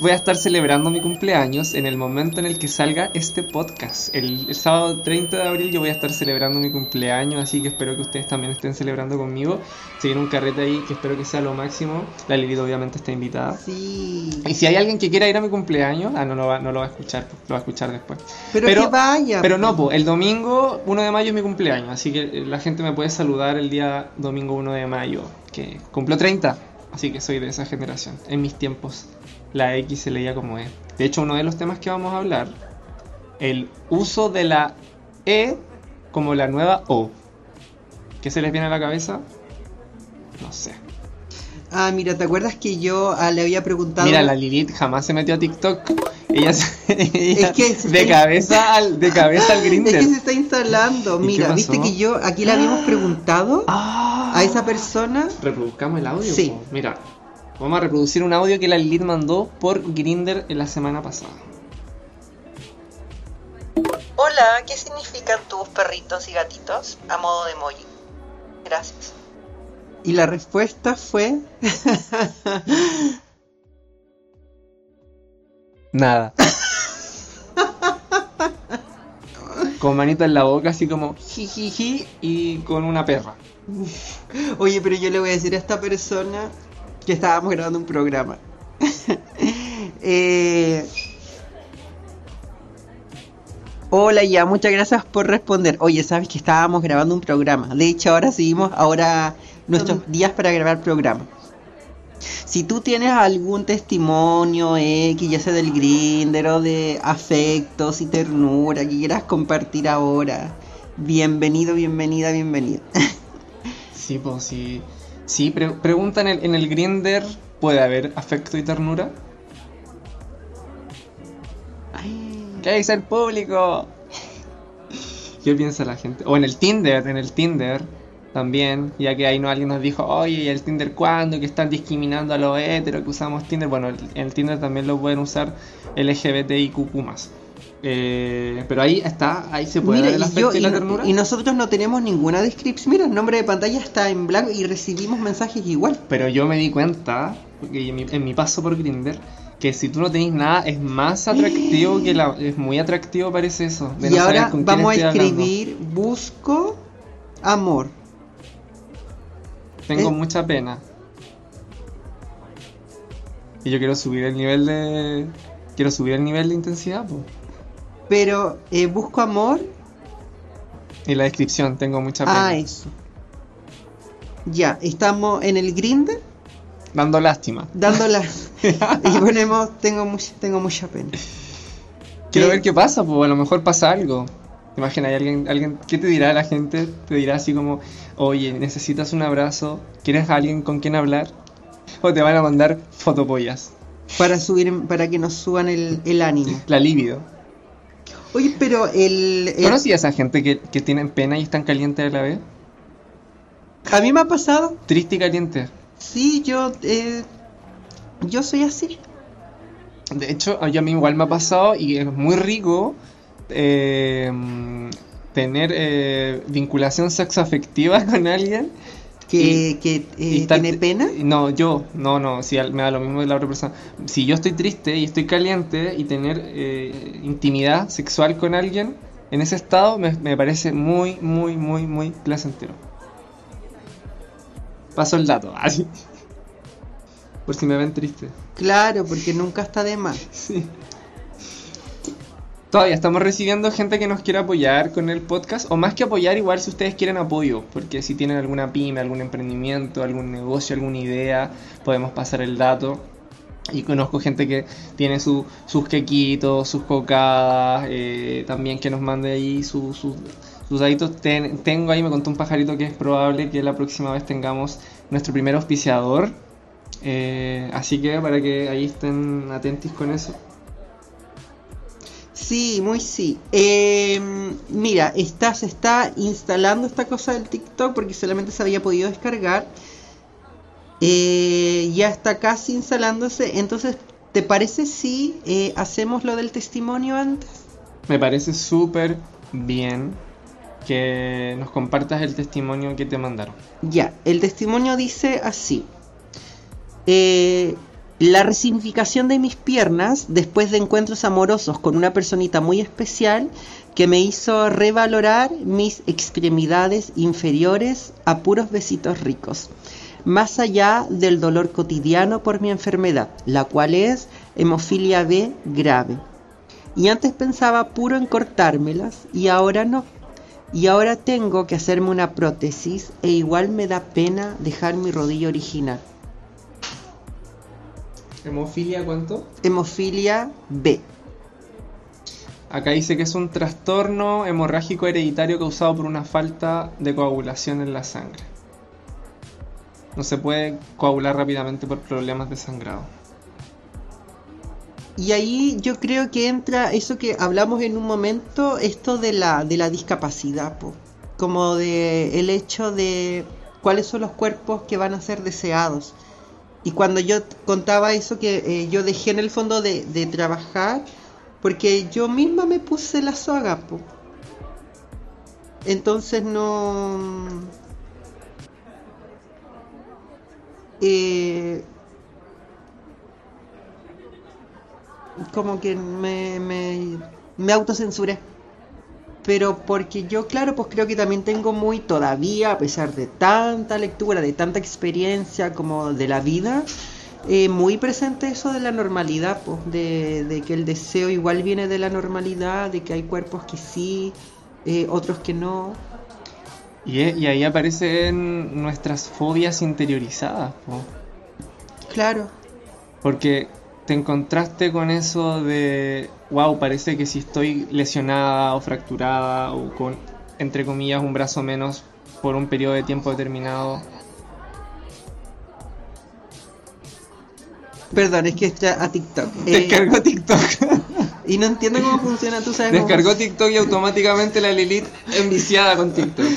voy a estar celebrando mi cumpleaños en el momento en el que salga este podcast. El, el sábado 30 de abril yo voy a estar celebrando mi cumpleaños, así que espero que ustedes también estén celebrando conmigo. Se viene un carrete ahí que espero que sea lo máximo. La Lilith obviamente está invitada. Sí. Y si hay alguien que quiera ir a mi cumpleaños, ah, no lo va, no lo va a escuchar, lo va a escuchar después. Pero, Pero- que vaya. Pero no, po, el domingo 1 de mayo es mi cumpleaños, así que eh, la gente me puede saludar el día domingo 1 de mayo, que cumplo 30, así que soy de esa generación. En mis tiempos la X se leía como E. De hecho, uno de los temas que vamos a hablar, el uso de la E como la nueva O. ¿Qué se les viene a la cabeza? No sé. Ah, mira, ¿te acuerdas que yo ah, le había preguntado? Mira, la Lilith jamás se metió a TikTok. Ella, se- <laughs> ella Es que de cabeza al de cabeza al <laughs> Es Grindr. que se está instalando. ¿Y qué Mira, viste que yo aquí le habíamos <gasps> preguntado Ah. a esa persona. Reproduzcamos el audio. Sí. Mira, vamos a reproducir un audio que la Lilith mandó por Grinder en la semana pasada. Hola, ¿qué significan tus perritos y gatitos a modo de emoji? Gracias. Y la respuesta fue. <laughs> Nada. <laughs> con manito en la boca, así como jijiji y con una perra. <laughs> Oye, pero yo le voy a decir a esta persona que estábamos grabando un programa. <laughs> Eh, Hola, ya, muchas gracias por responder. Oye, sabes que estábamos grabando un programa. De hecho, ahora seguimos ahora nuestros días para grabar programa. Si tú tienes algún testimonio X, ya sea del grinder o de afectos y ternura que quieras compartir ahora, bienvenido, bienvenida, bienvenido. <laughs> Sí, pues sí. Sí, pre- pregunta en el, en el Grinder, ¿puede haber afecto y ternura? Ay, ¿Qué dice el público? ¿Qué piensa la gente? O en el Tinder, en el Tinder también, ya que ahí no alguien nos dijo, oye, ¿y el Tinder cuándo? Que están discriminando a los heteros que usamos Tinder. Bueno, el, el Tinder también lo pueden usar LGBTIQ+. Eh, pero ahí está, ahí se puede Mira, el y, afecto yo, y, la ternura. y nosotros no tenemos ninguna descripción. Mira, el nombre de pantalla está en blanco y recibimos mensajes igual. Pero yo me di cuenta, porque en mi, en mi paso por Grinder, que si tú no tenés nada es más <gasps> atractivo que la... Es muy atractivo parece eso. de Y no ahora vamos a hablando. escribir busco amor. Tengo Eh. mucha pena. Y yo quiero subir el nivel de... Quiero subir el nivel de intensidad, pues. Pero eh, busco amor. Y la descripción, tengo mucha pena. Ah, eso. Ya, estamos en el grinder Dando lástima. dando la <laughs> <laughs> y ponemos tengo mucha tengo mucha pena. Quiero ¿Qué? ver qué pasa, pues a lo mejor pasa algo. Imagina, hay alguien, alguien, ¿qué te dirá la gente? Te dirá así como, oye, necesitas un abrazo, ¿quieres a alguien con quien hablar? O te van a mandar fotopollas. Para subir para que nos suban el, el ánimo. La libido. Oye, pero el, el- ¿Conocí a esa gente que, que tienen pena y están calientes a la vez? a mí me ha pasado. Triste y caliente. Sí, yo eh, yo soy así. De hecho, a mí igual me ha pasado y es muy rico eh, tener eh, vinculación sexoafectiva <laughs> con alguien. Que, que eh, y estar- tiene pena. No, yo, no, no, si al- me da lo mismo de la otra persona. Si yo estoy triste y estoy caliente y tener eh, intimidad sexual con alguien en ese estado me, me parece muy, muy, muy, muy placentero. Paso el dato, <laughs> así. Por si me ven triste. Claro, porque nunca está de más. Sí. Todavía estamos recibiendo gente que nos quiere apoyar con el podcast, o más que apoyar, igual si ustedes quieren apoyo, porque si tienen alguna pyme, algún emprendimiento, algún negocio, alguna idea, podemos pasar el dato. Y conozco gente que tiene su- sus quequitos, sus cocadas, eh, también que nos mande ahí su- su- sus daditos. Ten- tengo ahí, me contó un pajarito que es probable que la próxima vez tengamos nuestro primer auspiciador. Eh, así que para que ahí estén atentos con eso. Sí, muy sí. Eh, mira, está, se está instalando esta cosa del TikTok porque solamente se había podido descargar. Eh, ya está casi instalándose. Entonces, ¿te parece si eh, hacemos lo del testimonio antes? Me parece súper bien que nos compartas el testimonio que te mandaron. Ya, el testimonio dice así. Eh, la resignificación de mis piernas después de encuentros amorosos con una personita muy especial que me hizo revalorar mis extremidades inferiores a puros besitos ricos, más allá del dolor cotidiano por mi enfermedad, la cual es hemofilia B grave. Y antes pensaba puro en cortármelas y ahora no. Y ahora tengo que hacerme una prótesis e igual me da pena dejar mi rodilla original. ¿Hemofilia cuánto? Hemofilia B. Acá dice que es un trastorno hemorrágico hereditario causado por una falta de coagulación en la sangre. No se puede coagular rápidamente por problemas de sangrado. Y ahí yo creo que entra eso que hablamos en un momento, esto de la, de la discapacidad, po. como de el hecho de cuáles son los cuerpos que van a ser deseados. Y cuando yo contaba eso que eh, yo dejé en el fondo de, de trabajar, porque yo misma me puse la soga, po. Entonces no... Eh, como que me, me, me autocensuré. Pero porque yo, claro, pues creo que también tengo muy todavía, a pesar de tanta lectura, de tanta experiencia como de la vida, eh, muy presente eso de la normalidad, pues, de, de que el deseo igual viene de la normalidad, de que hay cuerpos que sí, eh, otros que no. Y, e- y ahí aparecen nuestras fobias interiorizadas, po. Claro, porque te encontraste con eso de, wow, parece que si estoy lesionada o fracturada o con, entre comillas, un brazo menos por un periodo de tiempo determinado, perdón, es que está a TikTok. <laughs> Eh, descargó TikTok. <laughs> y no entiendo cómo funciona, tú sabes. cómo Descargó TikTok y automáticamente la Lilith enviciada con TikTok. <laughs>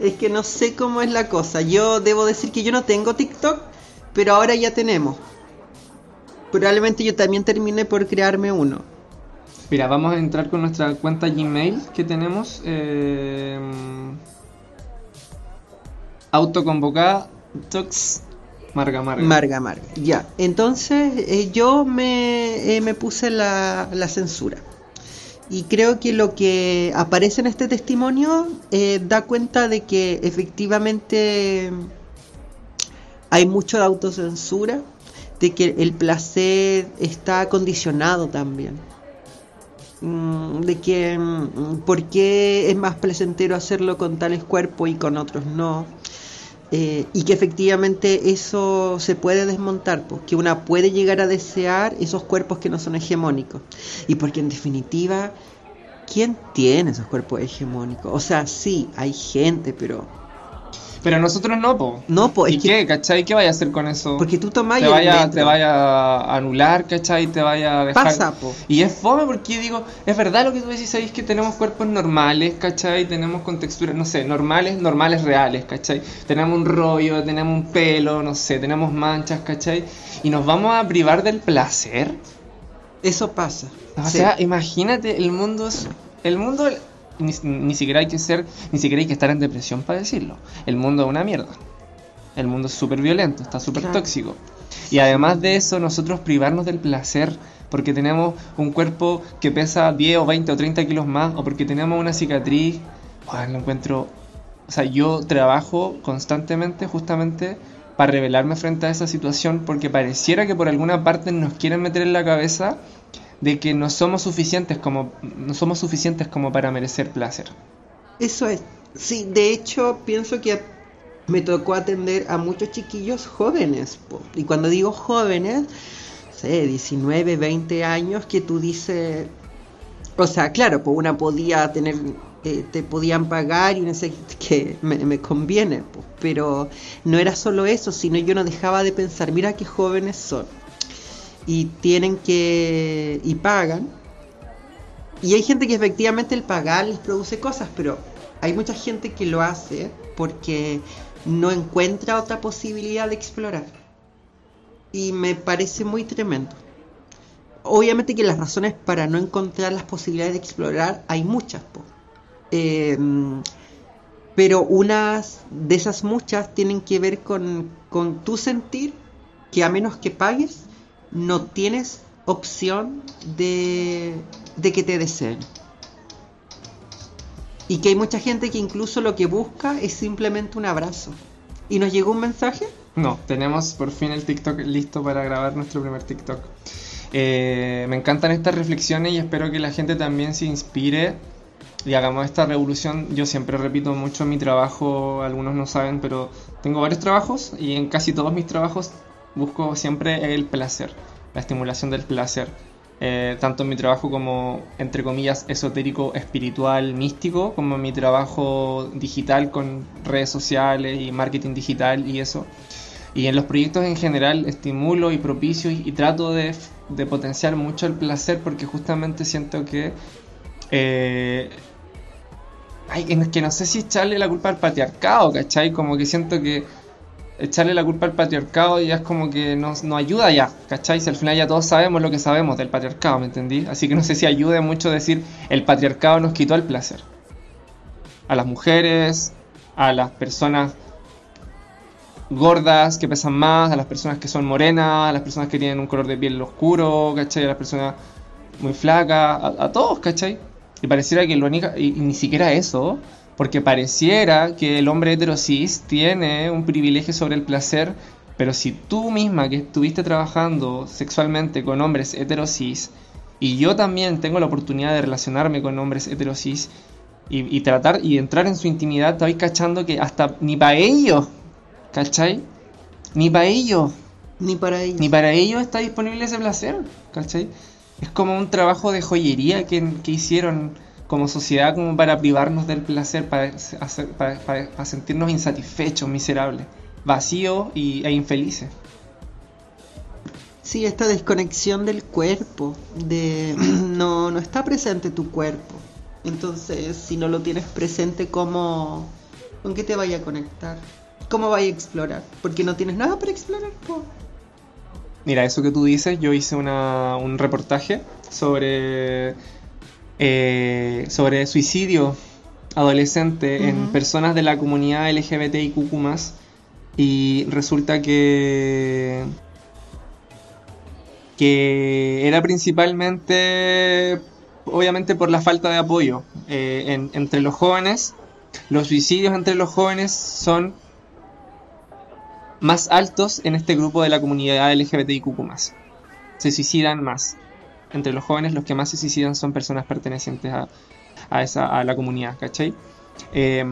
Es que no sé cómo es la cosa. Yo debo decir que yo no tengo TikTok, pero ahora ya tenemos. Probablemente yo también terminé por crearme uno. Mira, vamos a entrar con nuestra cuenta Gmail que tenemos. Eh, autoconvocada Tox Marga Marga. Marga, marga. Ya. Entonces eh, yo me, eh, me puse la, la censura. Y creo que lo que aparece en este testimonio eh, da cuenta de que efectivamente hay mucho de autocensura, de que el placer está condicionado también. Mm, De que mm, por qué es más placentero hacerlo con tales cuerpos y con otros no. Eh, y que efectivamente eso se puede desmontar, porque una puede llegar a desear esos cuerpos que no son hegemónicos. Y porque en definitiva, ¿quién tiene esos cuerpos hegemónicos? O sea, sí, hay gente, pero... Pero nosotros no, po. No, po, ¿Y es que- qué, cachai? ¿Qué vaya a hacer con eso? Porque tú tomás te vaya, te vaya a anular, ¿cachai? Te vaya a dejar. Pasa, po. Y es fome porque digo, es verdad lo que tú decís, sabéis que tenemos cuerpos normales, ¿cachai? Tenemos con texturas, no sé, normales, normales reales, ¿cachai? Tenemos un rollo, tenemos un pelo, no sé, tenemos manchas, ¿cachai? Y nos vamos a privar del placer. Eso pasa. O Sí. sea, imagínate, el mundo es. El mundo. Ni, ni siquiera hay que ser. Ni siquiera hay que estar en depresión para decirlo. El mundo es una mierda. El mundo es súper violento, está súper Claro. tóxico. Y además de eso, nosotros privarnos del placer porque tenemos un cuerpo que pesa 10 o 20 o 30 kilos más, o porque tenemos una cicatriz, ah, lo encuentro. O sea, yo trabajo constantemente justamente para rebelarme frente a esa situación porque pareciera que por alguna parte nos quieren meter en la cabeza de que no somos suficientes como no somos suficientes como para merecer placer. Eso es. Sí, de hecho, pienso que me tocó atender a muchos chiquillos jóvenes. Y cuando digo jóvenes, sé, 19, 20 años, que tú dices. O sea, claro, pues una podía tener. eh, te podían pagar y no sé que me, me conviene, po. pero no era solo eso, sino yo no dejaba de pensar, mira qué jóvenes son. Y tienen que. y pagan. Y hay gente que efectivamente el pagar les produce cosas, pero hay mucha gente que lo hace porque no encuentra otra posibilidad de explorar. Y me parece muy tremendo. Obviamente que las razones para no encontrar las posibilidades de explorar hay muchas. Eh, pero unas de esas muchas tienen que ver con, con tu sentir que a menos que pagues, no tienes opción de, de que te deseen. Y que hay mucha gente que incluso lo que busca es simplemente un abrazo. ¿Y nos llegó un mensaje? No, tenemos por fin el TikTok listo para grabar nuestro primer TikTok. Eh, me encantan estas reflexiones y espero que la gente también se inspire y hagamos esta revolución. Yo siempre repito mucho mi trabajo, algunos no saben, pero tengo varios trabajos y en casi todos mis trabajos busco siempre el placer, la estimulación del placer. Eh, tanto en mi trabajo como, entre comillas, esotérico, espiritual, místico, como en mi trabajo digital con redes sociales y marketing digital y eso. Y en los proyectos en general estimulo y propicio y, trato de, de potenciar mucho el placer porque justamente siento que... eh, ay, que no sé si echarle la culpa al patriarcado, ¿cachai? Como que siento que echarle la culpa al patriarcado ya es como que nos, no ayuda ya, ¿cachai? Si al final ya todos sabemos lo que sabemos del patriarcado, ¿me entendí? Así que no sé si ayude mucho decir el patriarcado nos quitó el placer. A las mujeres, a las personas gordas que pesan más, a las personas que son morenas, a las personas que tienen un color de piel oscuro, ¿cachai? A las personas muy flacas, a, a todos, ¿cachai? Y pareciera que lo y ni siquiera eso, porque pareciera que el hombre heterosis tiene un privilegio sobre el placer, Pero si tú misma que estuviste trabajando sexualmente con hombres heterosis, y yo también tengo la oportunidad de relacionarme con hombres heterosis, y, y tratar y entrar en su intimidad, vais cachando que hasta ni para ellos, ¿cachai? Ni para ellos, Ni para ellos. ni para ellos está disponible ese placer, ¿cachai? Es como un trabajo de joyería que, que hicieron como sociedad como para privarnos del placer, para, hacer, para, para- para sentirnos insatisfechos, miserables, vacíos y, e infelices. Sí, esta desconexión del cuerpo, de <clears throat> no, no está presente tu cuerpo. Entonces, si no lo tienes presente, ¿cómo, ¿con qué te vaya a conectar? ¿Cómo vaya a explorar? Porque no tienes nada para explorar. po. Mira, eso que tú dices, yo hice una- un reportaje sobre, eh, sobre suicidio adolescente en personas de la comunidad LGBTIQ+, y resulta que que era principalmente, obviamente por la falta de apoyo eh, en- entre los jóvenes. Los suicidios entre los jóvenes son más altos en este grupo de la comunidad LGBTIQ+. Se suicidan más. Entre los jóvenes los que más se suicidan son personas pertenecientes a, esa, la comunidad, ¿cachai? Eh,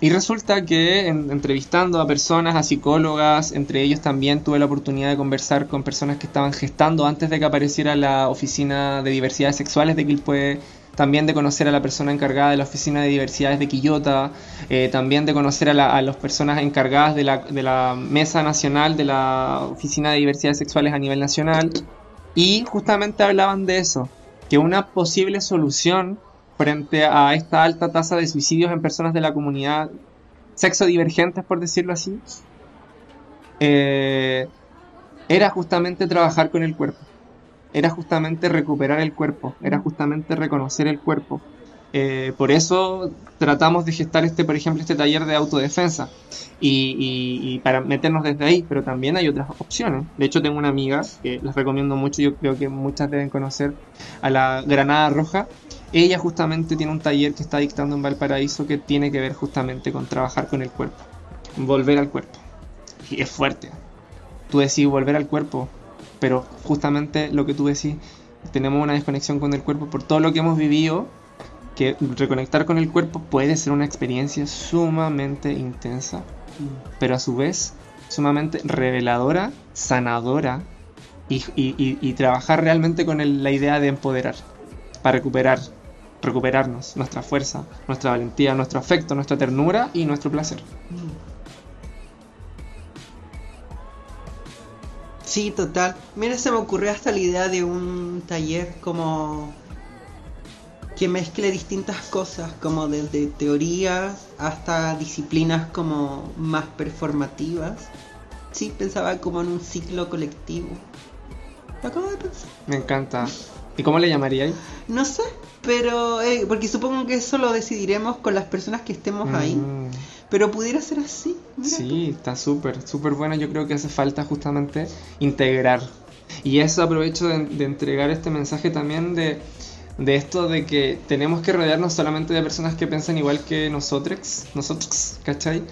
y resulta que en- entrevistando a personas, a psicólogas, entre ellos también tuve la oportunidad de conversar con personas que estaban gestando antes de que apareciera la oficina de diversidades sexuales de Quilpué, también de conocer a la persona encargada de la oficina de diversidades de Quillota, eh, también de conocer a, la- las personas encargadas de la, de la mesa nacional de la oficina de diversidades sexuales a nivel nacional, y justamente hablaban de eso, que una posible solución frente a esta alta tasa de suicidios en personas de la comunidad sexodivergentes, por decirlo así, eh, era justamente trabajar con el cuerpo, era justamente recuperar el cuerpo, era justamente reconocer el cuerpo. Eh, por eso tratamos de gestar este, por ejemplo, este taller de autodefensa y, y- para meternos desde ahí, pero también hay otras opciones. De hecho, tengo una amiga que les recomiendo mucho, yo creo que muchas deben conocer, a la Granada Roja. Ella justamente tiene un taller que está dictando en Valparaíso que tiene que ver justamente con trabajar con el cuerpo, volver al cuerpo. Y es fuerte. Tú decís volver al cuerpo, pero justamente lo que tú decís, tenemos una desconexión con el cuerpo por todo lo que hemos vivido, que reconectar con el cuerpo puede ser una experiencia sumamente intensa, pero a su vez sumamente reveladora, sanadora y, trabajar realmente con la idea de empoderar, para recuperar, recuperarnos, nuestra fuerza, nuestra valentía, nuestro afecto, nuestra ternura y nuestro placer. Sí, total. Mira, se me ocurrió hasta la idea de un taller como que mezcle distintas cosas, como desde teorías hasta disciplinas como más performativas. Sí, pensaba como en un ciclo colectivo. Lo acabo de pensar. Me encanta. ¿Y cómo le llamaríais? No sé, pero eh, porque supongo que eso lo decidiremos con las personas que estemos ahí. Mm. Pero pudiera ser así. mira Sí, está súper, súper bueno. Yo creo que hace falta justamente integrar. Y eso aprovecho de, de entregar este mensaje también de, de esto de que tenemos que rodearnos solamente de personas que piensan igual que nosotros, nosotros, ¿cachai?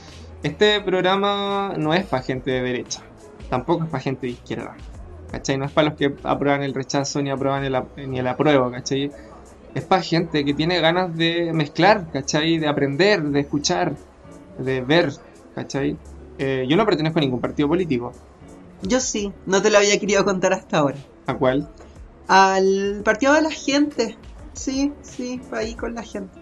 Este programa no es para gente de derecha, tampoco es para gente de izquierda, ¿cachai? No es para los que aprueban el rechazo ni aprueban el, ni el apruebo, ¿cachai? Es para gente que tiene ganas de mezclar, ¿cachai? De aprender, de escuchar, de ver, ¿cachai? Eh, yo no pertenezco a ningún partido político. Yo sí, no te lo había querido contar hasta ahora. ¿A cuál? Al partido de la gente. Sí, sí, ahí con la gente.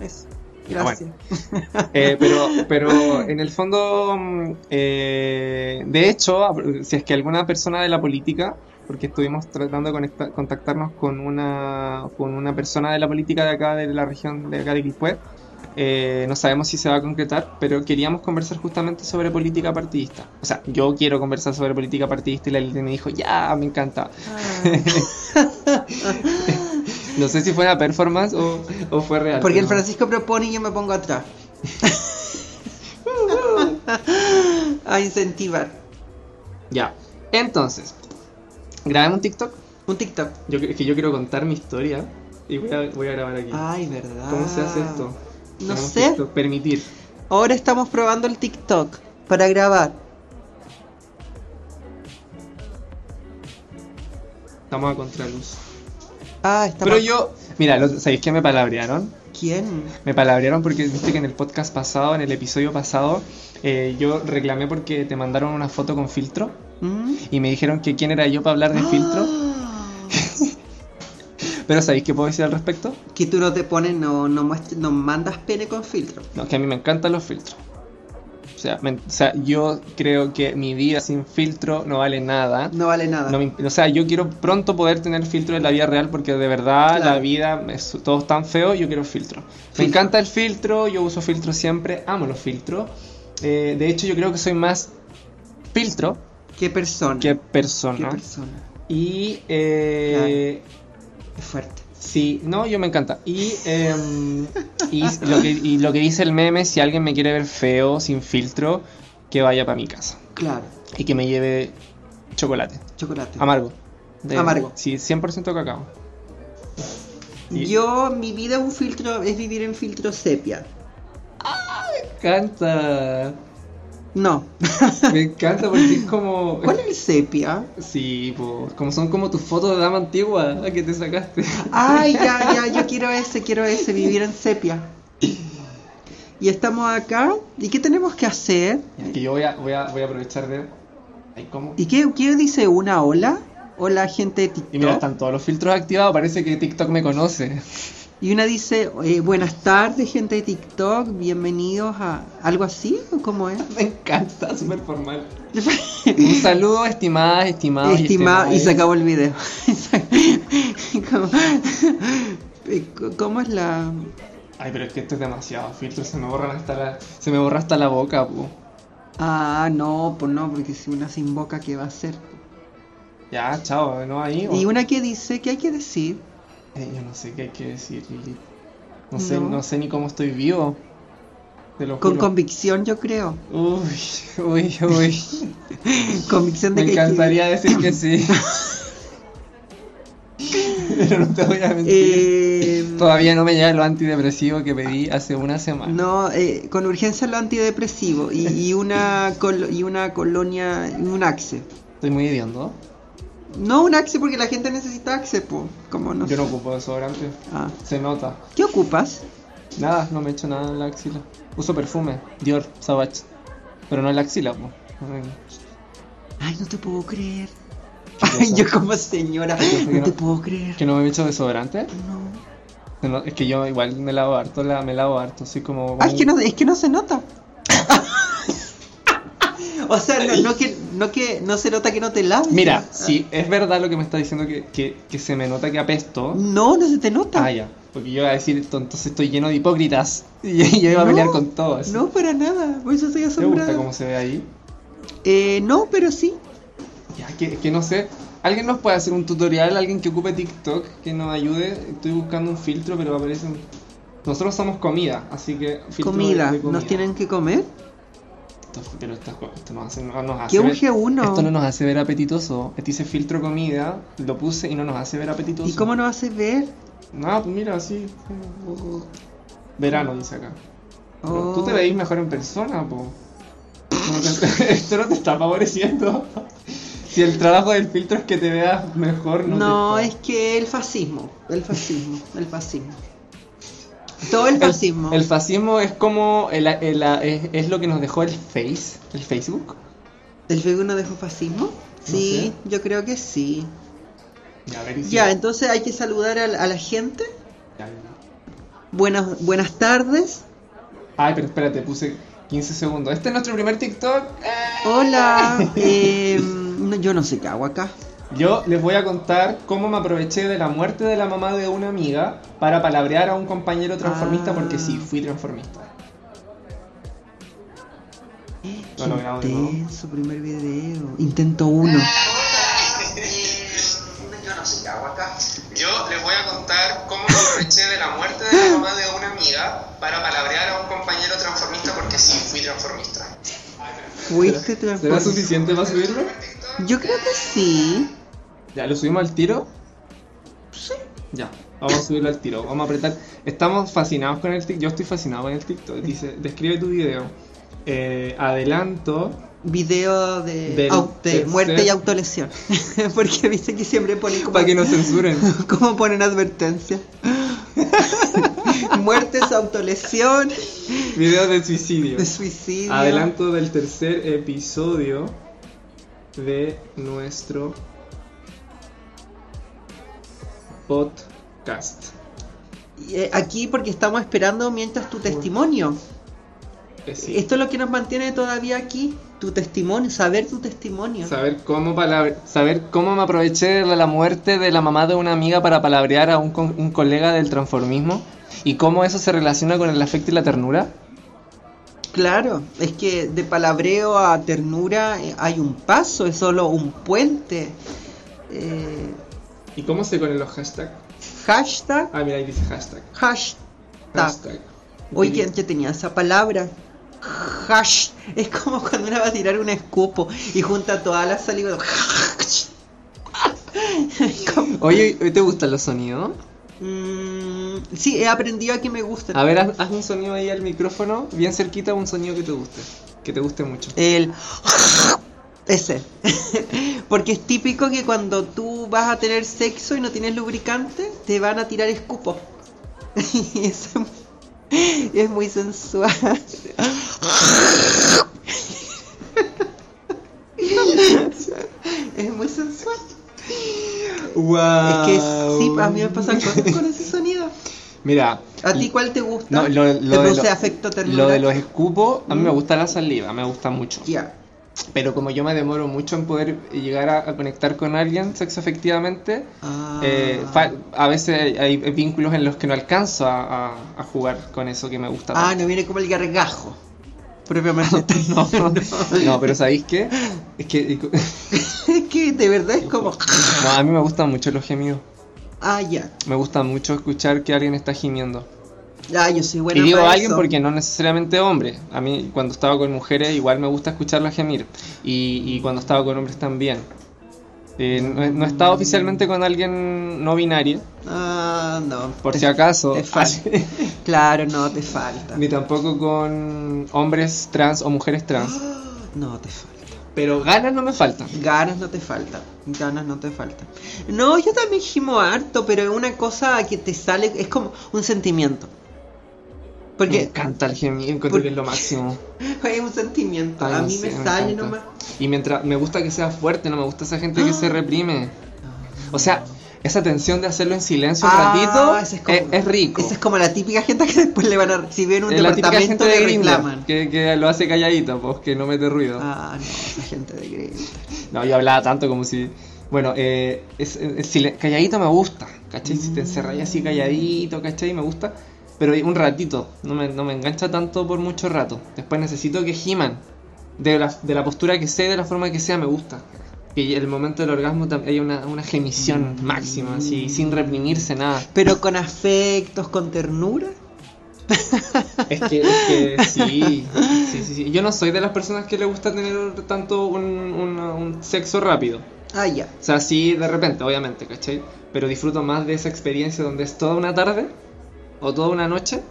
Eso. Gracias. <laughs> Eh, pero, pero en el fondo, mm, eh, de hecho, si es que alguna persona de la política, porque estuvimos tratando de contactarnos con una, con una persona de la política de acá, de la región de acá de Quilpué, eh, no sabemos si se va a concretar, pero queríamos conversar justamente sobre política partidista. O sea, yo quiero conversar sobre política partidista y la Lili me dijo, ya, me encanta. <laughs> No sé si fue una performance o, o fue real. Porque el Francisco propone y yo me pongo atrás. <laughs> a incentivar. Ya. Entonces, grabemos un TikTok. Un TikTok. Yo, es que yo quiero contar mi historia y voy a, voy a grabar aquí. Ay, verdad. ¿Cómo se hace esto? No sé. Permitir. Ahora estamos probando el TikTok para grabar. Estamos a contraluz. Ah, estamos. Pero yo. Mira, ¿sabéis qué me palabrearon? ¿Quién? Me palabrearon porque viste que en el podcast pasado, en el episodio pasado, eh, yo reclamé porque te mandaron una foto con filtro mm. y me dijeron que quién era yo para hablar de filtro. Ah. Pero ¿sabéis qué puedo decir al respecto? Que tú no te pones, no, no, muestres- no mandas pene con filtro. No, que a mí me encantan los filtros. O sea, me- o sea, yo creo que mi vida sin filtro no vale nada. No vale nada. No me imp- o sea, yo quiero pronto poder tener filtro en la vida real porque de verdad Claro. la vida es todo es tan feo, yo quiero filtro. Me encanta el filtro, yo uso filtro siempre, amo los filtros. Eh, de hecho, yo creo que soy más filtro ¿Qué persona? que ¿Qué persona. persona? Y eh, Es fuerte. sí, no, yo me encanta. Y, em, y, lo que, y lo que dice el meme, si alguien me quiere ver feo, sin filtro, que vaya para mi casa. Claro. Y que me lleve chocolate. Chocolate. Amargo. De- Amargo. Sí, 100% cacao. Y- Yo, mi vida un filtro, es vivir en filtro sepia. Me encanta. No. Me encanta porque es como. ¿Cuál es el sepia? Sí, po, como son como tus fotos de dama antigua que te sacaste. Ay, ya, <laughs> ya, yo quiero ese, quiero ese, vivir en sepia. Y estamos acá. ¿Y qué tenemos que hacer? Que yo voy a, voy a, voy a aprovechar de. Ay, ¿cómo? ¿Y qué, qué dice una hola? Hola, gente de TikTok. Y mira, están todos los filtros activados, parece que TikTok me conoce. Y una dice, eh, buenas tardes, gente de TikTok, bienvenidos a... ¿Algo así? ¿O cómo es? <laughs> Me encanta, súper formal. <laughs> Un saludo, estimadas, estimados. y Estimado, y estimadas. se acabó el video. <laughs> ¿Cómo, ¿Cómo es la...? Ay, pero es que esto es demasiado filtro, se me borran hasta la. Se me borra hasta la boca, pu. Ah, no, pues no, porque si una se invoca, ¿qué va a hacer? Ya, chao, ¿no? Ahí. Y una que dice, ¿qué hay que decir? Eh, yo no sé qué hay que decir, Lili. No sé, No. sé ni cómo estoy vivo. Con convicción, yo creo. Uy, uy, uy. <laughs> Convicción de Me que... que- encantaría decir que sí. Pero no te voy a mentir. Eh, Todavía no me llega lo antidepresivo que pedí hace una semana. No, eh, con urgencia lo antidepresivo y, y una col- y una colonia un axe. Estoy muy hediondo. No un axe porque la gente necesita axe, po. Como no Yo no sé. ocupo desodorante. Ah. Se nota. ¿Qué ocupas? Nada, no me echo nada en la axila. Uso perfume, Dior, Savage. Pero no en la axila, po. Ay, no te puedo creer. ¿Qué Ay, <laughs> yo como señora, no no- te puedo creer. ¿Que no me echo desodorante? No. Es que yo igual me lavo harto, la, me lavo harto, soy como... Ay, es que no, es que no se nota. <laughs> o sea, no, no que no que no se nota que no te laves. Mira, si es verdad lo que me está diciendo que, que, que se me nota que apesto. No, no se te nota. Ah, ya. Porque yo iba a decir, entonces estoy lleno de hipócritas. <laughs> Y yo iba a No, pelear con todos. No, para nada. Por eso estoy ¿Te gusta cómo se ve ahí? Eh, no, pero sí. Ya, que, que no sé. ¿Alguien nos puede hacer un tutorial? ¿Alguien que ocupe TikTok que nos ayude? Estoy buscando un filtro, pero aparecen... Nosotros somos comida, así que... Comida. de ¿Nos tienen que comer? Esto- pero esto, esto hace, no nos hace ¿Qué un ver- G1? Esto no nos hace ver apetitoso. Este dice filtro comida, lo puse y no nos hace ver apetitoso. ¿Y cómo nos hace ver? No, pues mira, así. Verano dice acá. Pero Oh. tú te veis mejor en persona, po. <laughs> Esto no te está favoreciendo. Si el trabajo del filtro es que te veas mejor, no, No, te es está- que el fascismo. El fascismo. El fascismo. Todo el fascismo. El, fascismo es como. el- el- es, es lo que nos dejó el Face, el Facebook. ¿El Facebook no dejó fascismo? Sí, yo creo que sí. Ya, ver, entonces hay que saludar a, la- a la gente. Ya, ya. Buenas, buenas tardes. Ay, pero espérate, puse 15 segundos. Este es nuestro primer TikTok. Hola. <laughs> eh, yo no sé qué hago acá. Yo les voy a contar cómo me aproveché de la muerte de la mamá de una amiga para palabrear a un compañero transformista Ah. porque sí, fui transformista. Qué nuevo. intenso, primer video. Intento uno. <laughs> Yo no sé qué hago acá. Yo les voy a contar cómo me aproveché de la muerte de la mamá de una amiga para palabrear a un compañero transformista porque sí, fui transformista. Fuiste ¿Será transformista. suficiente para subirlo? Yo creo que sí. Ya, ¿lo subimos al tiro? Sí. Ya, vamos a subirlo al tiro. Vamos a apretar. Estamos fascinados con el TikTok. Yo estoy fascinado con el TikTok. Dice, describe tu video. Eh, adelanto. Video de, muerte y autolesión. <laughs> Porque viste que siempre ponen como. Para que no censuren. <laughs> ¿Cómo ponen advertencia? <laughs> Muertes, autolesión, Video de suicidio. de suicidio. Adelanto del tercer episodio de nuestro podcast. Eh, Aquí porque estamos esperando mientras tu testimonio. Eh, sí. Esto es lo que nos mantiene todavía aquí. Tu testimonio, saber tu testimonio. Saber cómo, saber cómo me aproveché de la muerte de la mamá de una amiga para palabrear a un, colega del transformismo y cómo eso se relaciona con el afecto y la ternura. Claro, es que de palabreo a ternura eh, hay un paso, es solo un puente. Eh, ¿Y cómo se con los hashtags? hashtag, Ah, mira, ahí dice hashtag. hashtag. Hashtag. Oye, que antes tenía esa palabra. Hash. Es como cuando uno va a tirar un escupo y junta todas las saliva. Como- <laughs> Oye, ¿te gustan los sonidos? Mm, sí, he aprendido a que me gustan. A ver, haz, haz un sonido ahí al micrófono, bien cerquita, un sonido que te guste, que te guste mucho. El ese. <laughs> Porque es típico que cuando tú vas a tener sexo y no tienes lubricante, te van a tirar escupos. <laughs> Y eso es muy sensual. Es muy sensual. ¡Wow! Es que sí, a mí me pasan cosas con ese sonido. Mira, ¿A ti cuál te gusta? no, lo, lo ¿Te de produce lo- afecto ternura? lo de los escupos, a mí me Mm. gusta la saliva, me gusta mucho. Ya. Pero como yo me demoro mucho en poder llegar a, a conectar con alguien sexo efectivamente, Ah. eh, a veces hay, hay vínculos en los que no alcanzo a, a- a jugar con eso que me gusta. Ah, tanto. no viene como el gargajo. Propiamente. <laughs> no, no, pero ¿sabéis qué? Es que <laughs> Es que de verdad es como. no, a mí me gustan mucho los gemidos. Ah, ya. Me gusta mucho escuchar que alguien está gimiendo. Ah, yo soy buena y digo para alguien eso. porque no necesariamente hombre. A mí cuando estaba con mujeres igual me gusta escucharlas gemir. Y, y cuando estaba con hombres también. Eh, no, no he estado oficialmente con alguien no binario, Ah, no. por Te- si acaso. Te falta. <laughs> claro, no, te falta. Ni tampoco con hombres trans o mujeres trans. <gasps> No, te falta. Pero ganas no me faltan. Ganas no te faltan. Ganas no te faltan. No, yo también gimo harto, pero es una cosa que te sale. Es como un sentimiento. Me Porque encanta el gemir, encuentro que es lo máximo. <laughs> es un sentimiento. Ay, a mí sé, me me sale nomás. Y mientras me gusta que sea fuerte, no me gusta esa gente que se <gasps> reprime. O sea, esa tensión de hacerlo en silencio un Ah, ratito es, como- es rico. Esa es como la típica gente que después le van a recibir en un Es departamento de reclaman. que, que lo hace calladito, pues que no mete ruido. Ah, no, esa gente de Grindr. No, yo hablaba tanto como si. Bueno, eh, es, es- calladito me gusta, ¿cachai? Si te encerras así calladito, ¿cachai? Me gusta. Pero un ratito, no me, no me engancha tanto por mucho rato. Después necesito que giman. De la, de la postura que sea, de la forma que sea, me gusta. Que el momento del orgasmo haya una, una gemición máxima, así, sin reprimirse nada. Pero con afectos, con ternura. <laughs> Es que, es que sí, sí, sí, sí. Yo no soy de las personas que le gusta tener tanto un, un- un sexo rápido. Ah, ya. O sea, sí, de repente, obviamente, ¿cachai? Pero disfruto más de esa experiencia donde es toda una tarde o toda una noche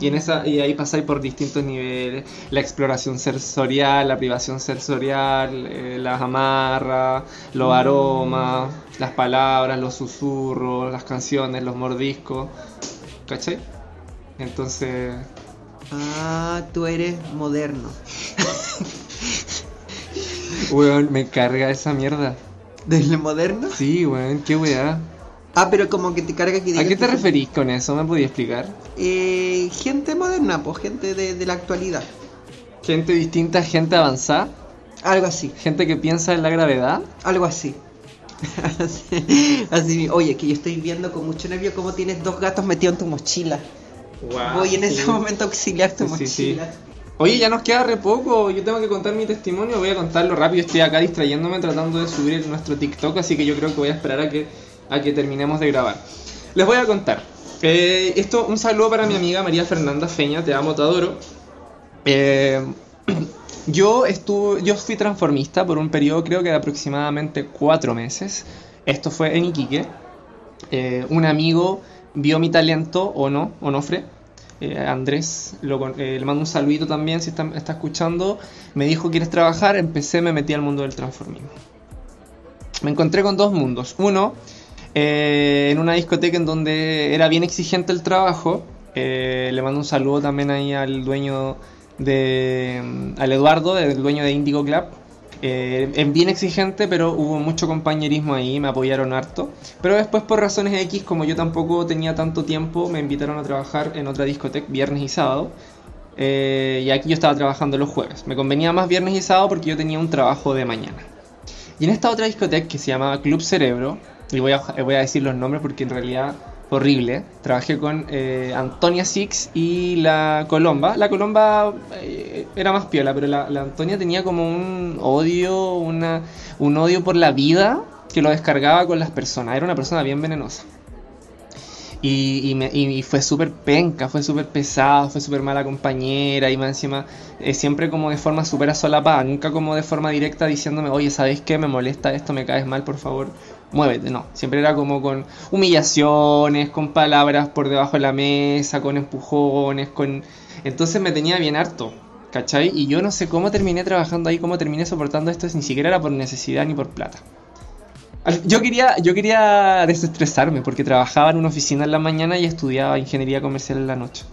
y en esa y ahí pasáis por distintos niveles, la exploración sensorial, la privación sensorial, eh, las amarras, los aromas, las palabras, los susurros, las canciones, los mordiscos, ¿cachai? Entonces, Ah, tú eres moderno. <laughs> weón, me carga esa mierda. ¿Del moderno? Sí, weón, qué weá. Ah, pero como que te carga que ¿A qué te que- referís con eso? ¿Me podías explicar? Eh, gente moderna, pues gente de, de la actualidad. Gente distinta, gente avanzada, Algo así, gente que piensa en la gravedad. algo así. <laughs> así, así, oye, que yo estoy viendo con mucho nervio cómo tienes dos gatos metidos en tu mochila. Voy en ese sí. momento a auxiliar tu Sí, sí, sí. mochila. Oye, ya nos queda re poco. Yo tengo que contar mi testimonio. Voy a contarlo rápido. Estoy acá distrayéndome tratando de subir nuestro TikTok. Así que yo creo que voy a esperar a que, a que terminemos de grabar. Les voy a contar. Eh, esto, un saludo para mi amiga María Fernanda Feña. Te amo, te adoro. Eh, <clears throat> yo, estuve, yo fui transformista por un periodo, creo que de aproximadamente cuatro meses. Esto fue en Iquique. Eh, un amigo vio mi talento, o no, Onofre, eh, Andrés, le mando un saludito también si está escuchando, me dijo, ¿quieres trabajar? Empecé, me metí al mundo del transformismo. Me encontré con dos mundos. Uno, eh, en una discoteca en donde era bien exigente el trabajo. Eh, le mando un saludo también ahí al dueño de. mm, al Eduardo, el dueño de Indigo Club. Eh, es bien exigente, pero hubo mucho compañerismo ahí, me apoyaron harto. Pero después, por razones X, como yo tampoco tenía tanto tiempo, me invitaron a trabajar en otra discoteca viernes y sábado. Eh, y aquí yo estaba trabajando los jueves. Me convenía más viernes y sábado porque yo tenía un trabajo de mañana. Y en esta otra discoteca que se llamaba Club Cerebro, y voy a, voy a decir los nombres porque en realidad horrible, trabajé con eh, Antonia Six y la Colomba. La Colomba eh, era más piola, pero la, la Antonia tenía como un odio, una, un odio por la vida que lo descargaba con las personas. Era una persona bien venenosa. Y, y me- y fue súper penca, fue súper pesada, fue súper mala compañera y más encima eh, siempre como de forma súper asolapada, nunca como de forma directa diciéndome, oye, ¿sabes qué? Me molesta esto, me caes mal, por favor, muévete. No, siempre era como con humillaciones, con palabras por debajo de la mesa, con empujones, con... Entonces me tenía bien harto, ¿cachai? Y yo no sé cómo terminé trabajando ahí, cómo terminé soportando esto, ni siquiera era por necesidad ni por plata. Yo quería, yo quería desestresarme porque trabajaba en una oficina en la mañana y estudiaba ingeniería comercial en la noche.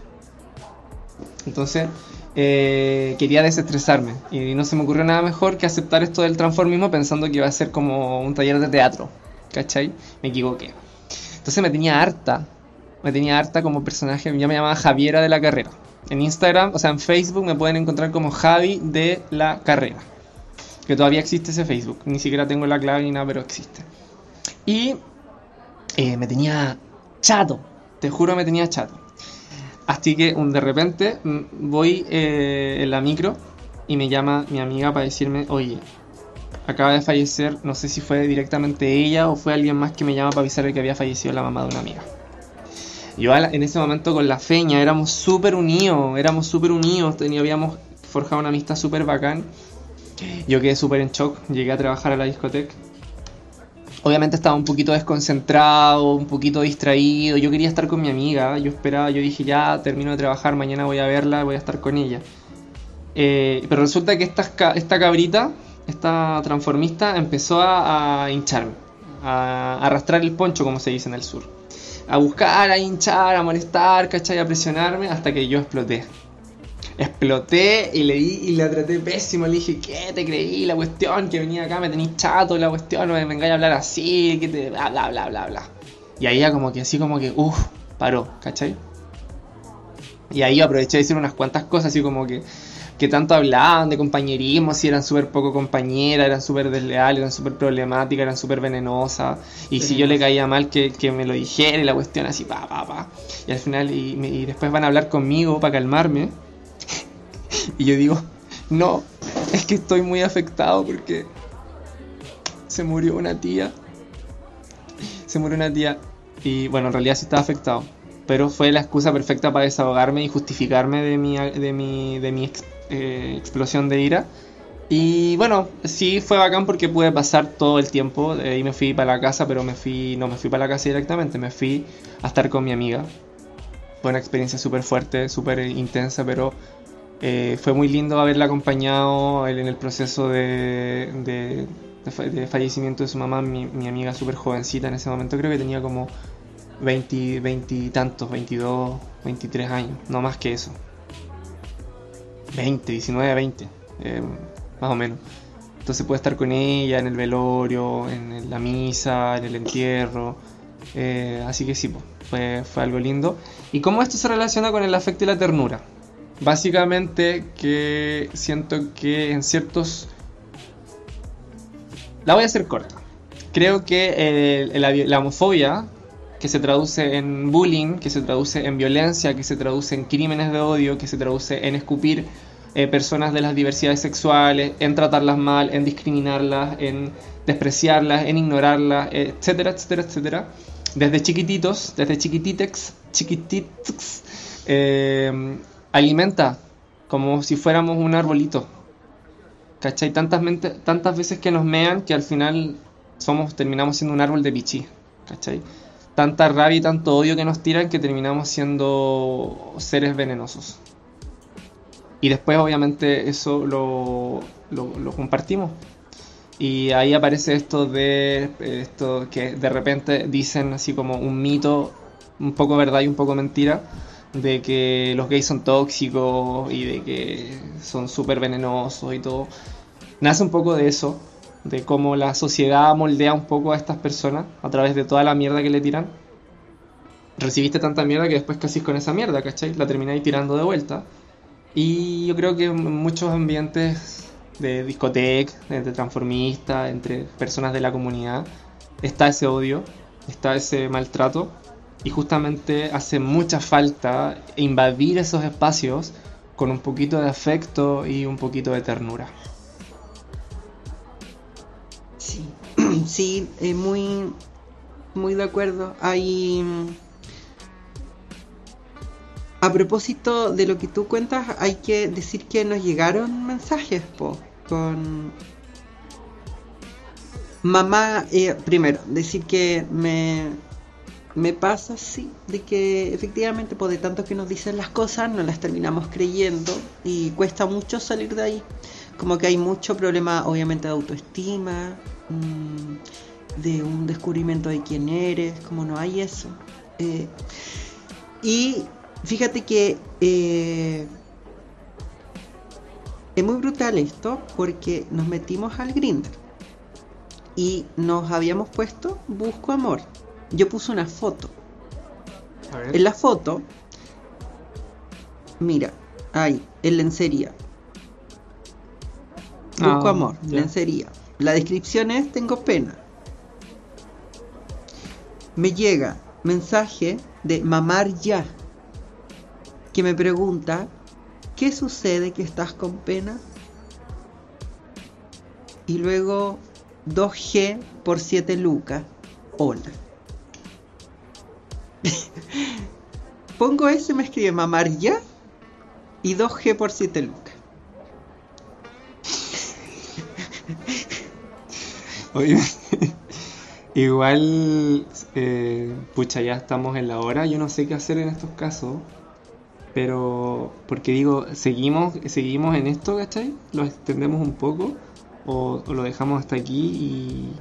Entonces eh, quería desestresarme y no se me ocurrió nada mejor que aceptar esto del transformismo pensando que iba a ser como un taller de teatro. ¿Cachai? Me equivoqué. Entonces me tenía harta. Me tenía harta como personaje. Yo me llamaba Javiera de la Carrera. En Instagram, o sea, en Facebook me pueden encontrar como Javi de la Carrera. Que todavía existe ese Facebook. Ni siquiera tengo la clave ni nada, pero existe. Y eh, me tenía chato. Te juro, me tenía chato. Así que un, de repente mm, voy eh, en la micro y me llama mi amiga para decirme, oye, acaba de fallecer, no sé si fue directamente ella o fue alguien más que me llama para avisarle que había fallecido la mamá de una amiga. Yo en ese momento con la feña éramos súper unidos, éramos súper unidos, tenía- habíamos forjado una amistad súper bacán. Yo quedé súper en shock, llegué a trabajar a la discoteca. Obviamente estaba un poquito desconcentrado, un poquito distraído. Yo quería estar con mi amiga. Yo esperaba, yo dije ya termino de trabajar, mañana voy a verla, voy a estar con ella. Eh, pero resulta que esta, esta cabrita, esta transformista, empezó a, hincharme, a arrastrar el poncho, como se dice en el sur. A buscar, a hinchar, a molestar, ¿cachai? A presionarme hasta que yo exploté. Exploté y le di y la traté pésimo. Le dije, ¿qué te creí? La cuestión que venía acá, me tenéis chato, la cuestión, no me vengáis a hablar así, que te. bla bla bla bla bla. Y ahí ya como que así como que, uff, paró, ¿cachai? Y ahí aproveché de decir unas cuantas cosas, así como que, que tanto hablaban de compañerismo, si eran súper poco compañeras, eran súper desleales, eran súper problemáticas, eran súper venenosas. Y si yo le caía mal, que, que me lo dijera y la cuestión así, pa, pa, pa. Y al final, y, y después van a hablar conmigo para calmarme. <laughs> y yo digo, no, es que estoy muy afectado porque se murió una tía. Se murió una tía. Y bueno, en realidad sí estaba afectado. Pero fue la excusa perfecta para desahogarme y justificarme de mi, de mi, de mi ex- eh, explosión de ira. Y bueno, sí fue bacán porque pude pasar todo el tiempo. De ahí me fui para la casa, pero me fui, no me fui para la casa directamente, me fui a estar con mi amiga. Fue una experiencia súper fuerte, súper intensa, pero eh, fue muy lindo haberla acompañado en el proceso de, de, de fa- de fallecimiento de su mamá, mi, mi amiga súper jovencita en ese momento, creo que tenía como 20, 20 y tantos, 22, 23 años, no más que eso. 20, 19, 20, eh, más o menos. Entonces pude estar con ella en el velorio, en la misa, en el entierro. eh, así que sí, fue, fue algo lindo. ¿Y cómo esto se relaciona con el afecto y la ternura? Básicamente que siento que en ciertos... La voy a hacer corta. Creo que el- la homofobia, que se traduce en bullying, que se traduce en violencia, que se traduce en crímenes de odio, que se traduce en escupir eh, personas de las diversidades sexuales, en tratarlas mal, en discriminarlas, en despreciarlas, en ignorarlas, etcétera, etcétera, etcétera. Desde chiquititos, desde chiquititex, chiquititex, eh, alimenta como si fuéramos un arbolito. ¿Cachai? Tantas, mente- tantas veces que nos mean que al final somos, terminamos siendo un árbol de pichí. ¿Cachai? Tanta rabia y tanto odio que nos tiran que terminamos siendo seres venenosos. Y después obviamente eso lo, lo, compartimos. Y ahí aparece esto de esto que de repente dicen así como un mito, un poco verdad y un poco mentira, de que los gays son tóxicos y de que son súper venenosos y todo. Nace un poco de eso, de cómo la sociedad moldea un poco a estas personas a través de toda la mierda que le tiran. Recibiste tanta mierda que después casi con esa mierda, ¿cachai? La termináis tirando de vuelta. Y yo creo que en muchos ambientes de discoteca, de transformista, entre personas de la comunidad, está ese odio, está ese maltrato y justamente hace mucha falta invadir esos espacios con un poquito de afecto y un poquito de ternura. Sí, <clears throat> sí, eh, muy, muy de acuerdo. Hay... A propósito de lo que tú cuentas, hay que decir que nos llegaron mensajes, po, con... Mamá, eh, primero, decir que me, me pasa, sí, de que efectivamente, pues de tanto que nos dicen las cosas, no las terminamos creyendo y cuesta mucho salir de ahí. Como que hay mucho problema, obviamente, de autoestima, de un descubrimiento de quién eres, como no hay eso. Eh, y fíjate que eh, es muy brutal esto porque nos metimos al Grindr y nos habíamos puesto busco amor yo puse una foto. En la foto, mira, ahí, en lencería. Busco Ah, amor, lencería. La descripción es tengo pena. Me llega mensaje de mamar ya que me pregunta ¿qué sucede que estás con pena? Y luego 2G por 7 lucas. Hola. <laughs> Pongo eso y me escribe mamar ya y 2G por 7 lucas. <laughs> Oye, <laughs> igual, eh, pucha, ya estamos en la hora. Yo no sé qué hacer en estos casos. Pero, porque digo, ¿seguimos, seguimos en esto, ¿cachai? ¿Lo extendemos un poco? ¿O, lo dejamos hasta aquí? Y...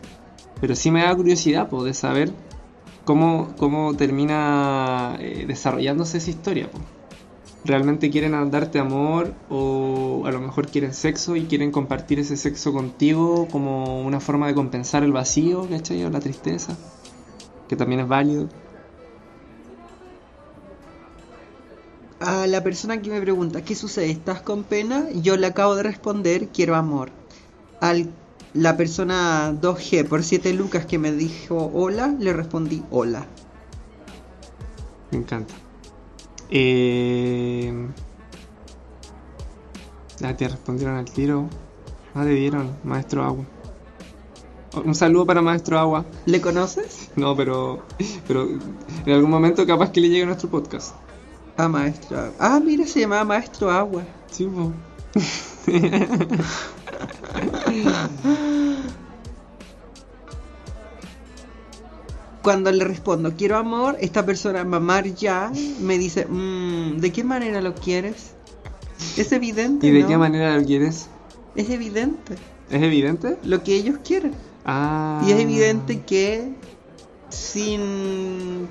Pero sí me da curiosidad, pues, de saber cómo, cómo termina eh, desarrollándose esa historia, pues. ¿Realmente quieren darte amor o a lo mejor quieren sexo y quieren compartir ese sexo contigo como una forma de compensar el vacío, ¿cachai? O la tristeza, que también es válido. A la persona que me pregunta ¿qué sucede? ¿Estás con pena? Yo le acabo de responder quiero amor. A la persona 2G por 7 lucas que me dijo hola, le respondí hola. Me encanta. Eh... Ya te respondieron al tiro. Ah, te dieron, maestro agua. Un saludo para maestro agua. ¿Le conoces? No, pero, pero en algún momento capaz que le llegue a nuestro podcast. Ah, maestro. Agua. Ah, mira, se llamaba Maestro Agua. Sí, <laughs> Cuando le respondo quiero amor, esta persona mamar ya me dice, "Mm, ¿de qué manera lo quieres? Es evidente. ¿Y de ¿no? qué manera lo quieres? Es evidente. ¿Es evidente? Lo que ellos quieren. Ah. Y es evidente que sin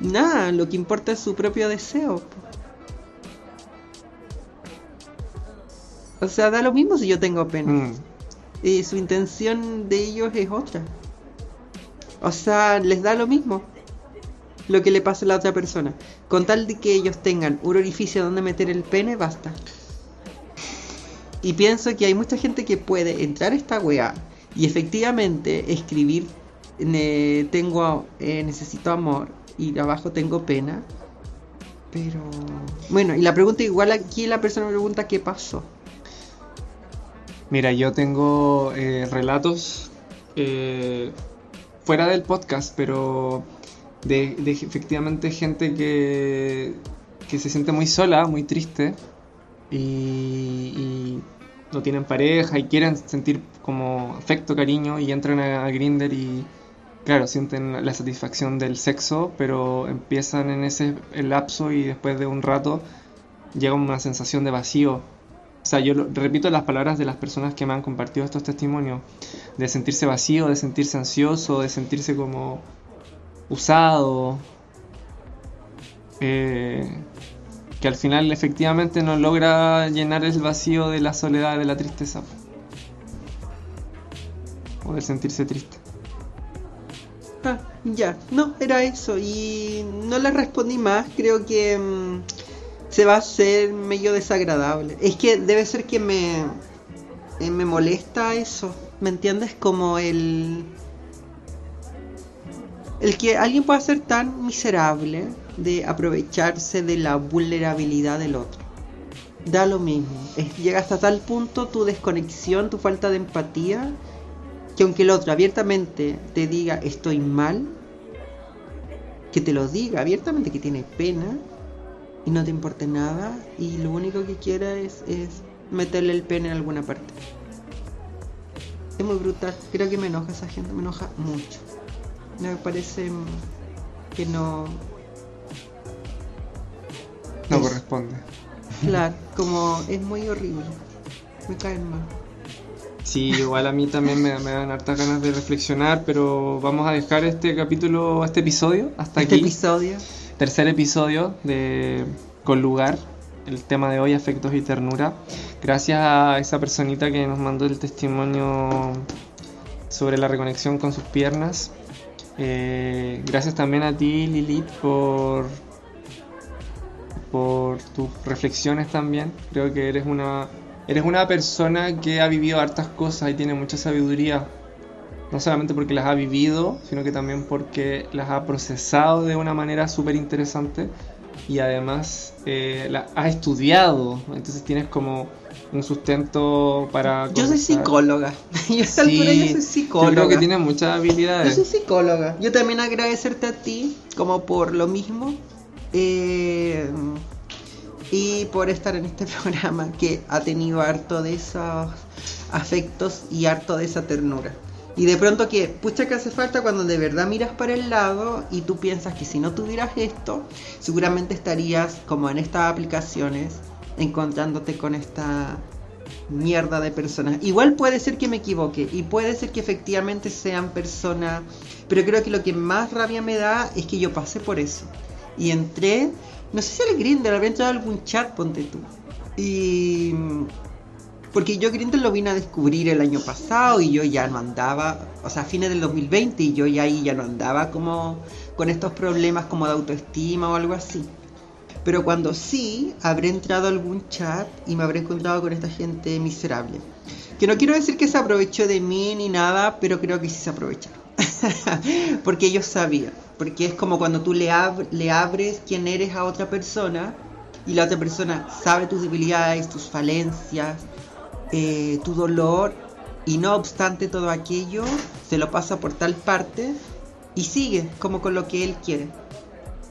nada, lo que importa es su propio deseo. O sea, da lo mismo si yo tengo pena. Mm, Y su intención de ellos es otra. O sea, les da lo mismo lo que le pasa a la otra persona. Con tal de que ellos tengan un orificio donde meter el pene, basta. Y pienso que hay mucha gente que puede entrar a esta weá y efectivamente escribir tengo eh, necesito amor y abajo tengo pena. Pero bueno, y la pregunta igual aquí la persona me pregunta qué pasó. Mira, yo tengo eh, relatos eh, fuera del podcast, pero de, efectivamente gente que, que se siente muy sola, muy triste y, no tienen pareja y quieren sentir como afecto, cariño y entran a, a Grindr y, claro, sienten la satisfacción del sexo, pero empiezan en ese lapso y después de un rato llega una sensación de vacío. O sea, yo repito las palabras de las personas que me han compartido estos testimonios, de sentirse vacío, de sentirse ansioso, de sentirse como usado, eh, que al final efectivamente no logra llenar el vacío de la soledad, de la tristeza, o de sentirse triste. Ah, ya, no, era eso y no le respondí más, creo que... Mm, se va a hacer medio desagradable. Es que debe ser que me, eh, me molesta eso. ¿Me entiendes? Como el. El que alguien pueda ser tan miserable de aprovecharse de la vulnerabilidad del otro. Da lo mismo. Llega hasta tal punto tu desconexión, tu falta de empatía, que aunque el otro abiertamente te diga estoy mal, que te lo diga abiertamente que tiene pena, y no te importe nada y lo único que quiera es, meterle el pene en alguna parte. Es muy brutal, creo que me enoja esa gente, me enoja mucho. Me parece que no... No corresponde. Claro, <laughs> como es muy horrible. Me caen mal. Sí, igual a mí también me, dan hartas ganas de reflexionar, pero vamos a dejar este capítulo, este episodio hasta este aquí. Este episodio tercer episodio de Con Lugar, el tema de hoy, afectos y ternura. Gracias a esa personita que nos mandó el testimonio sobre la reconexión con sus piernas. Eh, gracias también a ti, Lilith, por, por tus reflexiones también. Creo que eres una, eres una persona que ha vivido hartas cosas y tiene mucha sabiduría no solamente porque las ha vivido, sino que también porque las ha procesado de una manera súper interesante y además eh, las ha estudiado, entonces tienes como un sustento para... Yo soy psicóloga, <laughs> yo a altura yo soy psicóloga. Yo creo que tienes muchas habilidades. Yo soy psicóloga, yo también agradecerte a ti como por lo mismo. Eh, y por estar en este <laughs> programa que ha tenido harto de esos afectos y harto de esa ternura. Y de pronto que, pucha que hace falta cuando de verdad miras para el lado y tú piensas que si no tuvieras esto, seguramente estarías como en estas aplicaciones encontrándote con esta mierda de personas. Igual puede ser que me equivoque y puede ser que efectivamente sean personas, pero creo que lo que más rabia me da es que yo pasé por eso. Y entré, no sé si el Grindr, había entrado algún chat, ponte tú. Y porque yo Grindr lo vine a descubrir el año pasado y yo ya no andaba, o sea, a fines del 2020 y yo ya ahí ya no andaba como con estos problemas como de autoestima o algo así. Pero cuando sí, habré entrado a algún chat y me habré encontrado con esta gente miserable. Que no quiero decir que se aprovechó de mí ni nada, pero creo que sí se aprovecharon. <laughs> porque ellos sabían. Porque es como cuando tú le, le abres quién eres a otra persona y la otra persona sabe tus debilidades, tus falencias, eh, tu dolor y no obstante todo aquello, se lo pasa por tal parte y sigue como con lo que él quiere.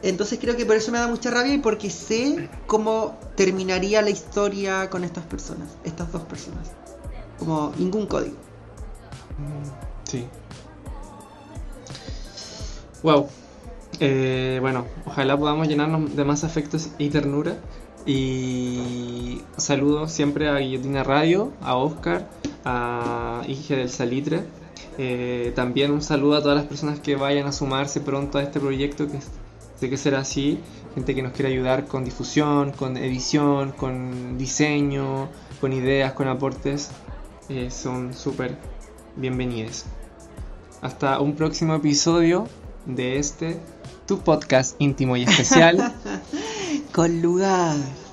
Entonces creo que por eso me da mucha rabia y porque sé cómo terminaría la historia con estas personas, estas dos personas. Como ningún código. Mm, sí. Wow. Eh, bueno, ojalá podamos llenarnos de más afectos y ternura y saludo siempre a Guillotina Radio, a Oscar, a Ige del Salitre. Eh, también un saludo a todas las personas que vayan a sumarse pronto a este proyecto, que sé que será así. Gente que nos quiere ayudar con difusión, con edición, con diseño, con ideas, con aportes. Eh, son súper bienvenidos. Hasta un próximo episodio de este, tu podcast íntimo y especial. <laughs> con lugar.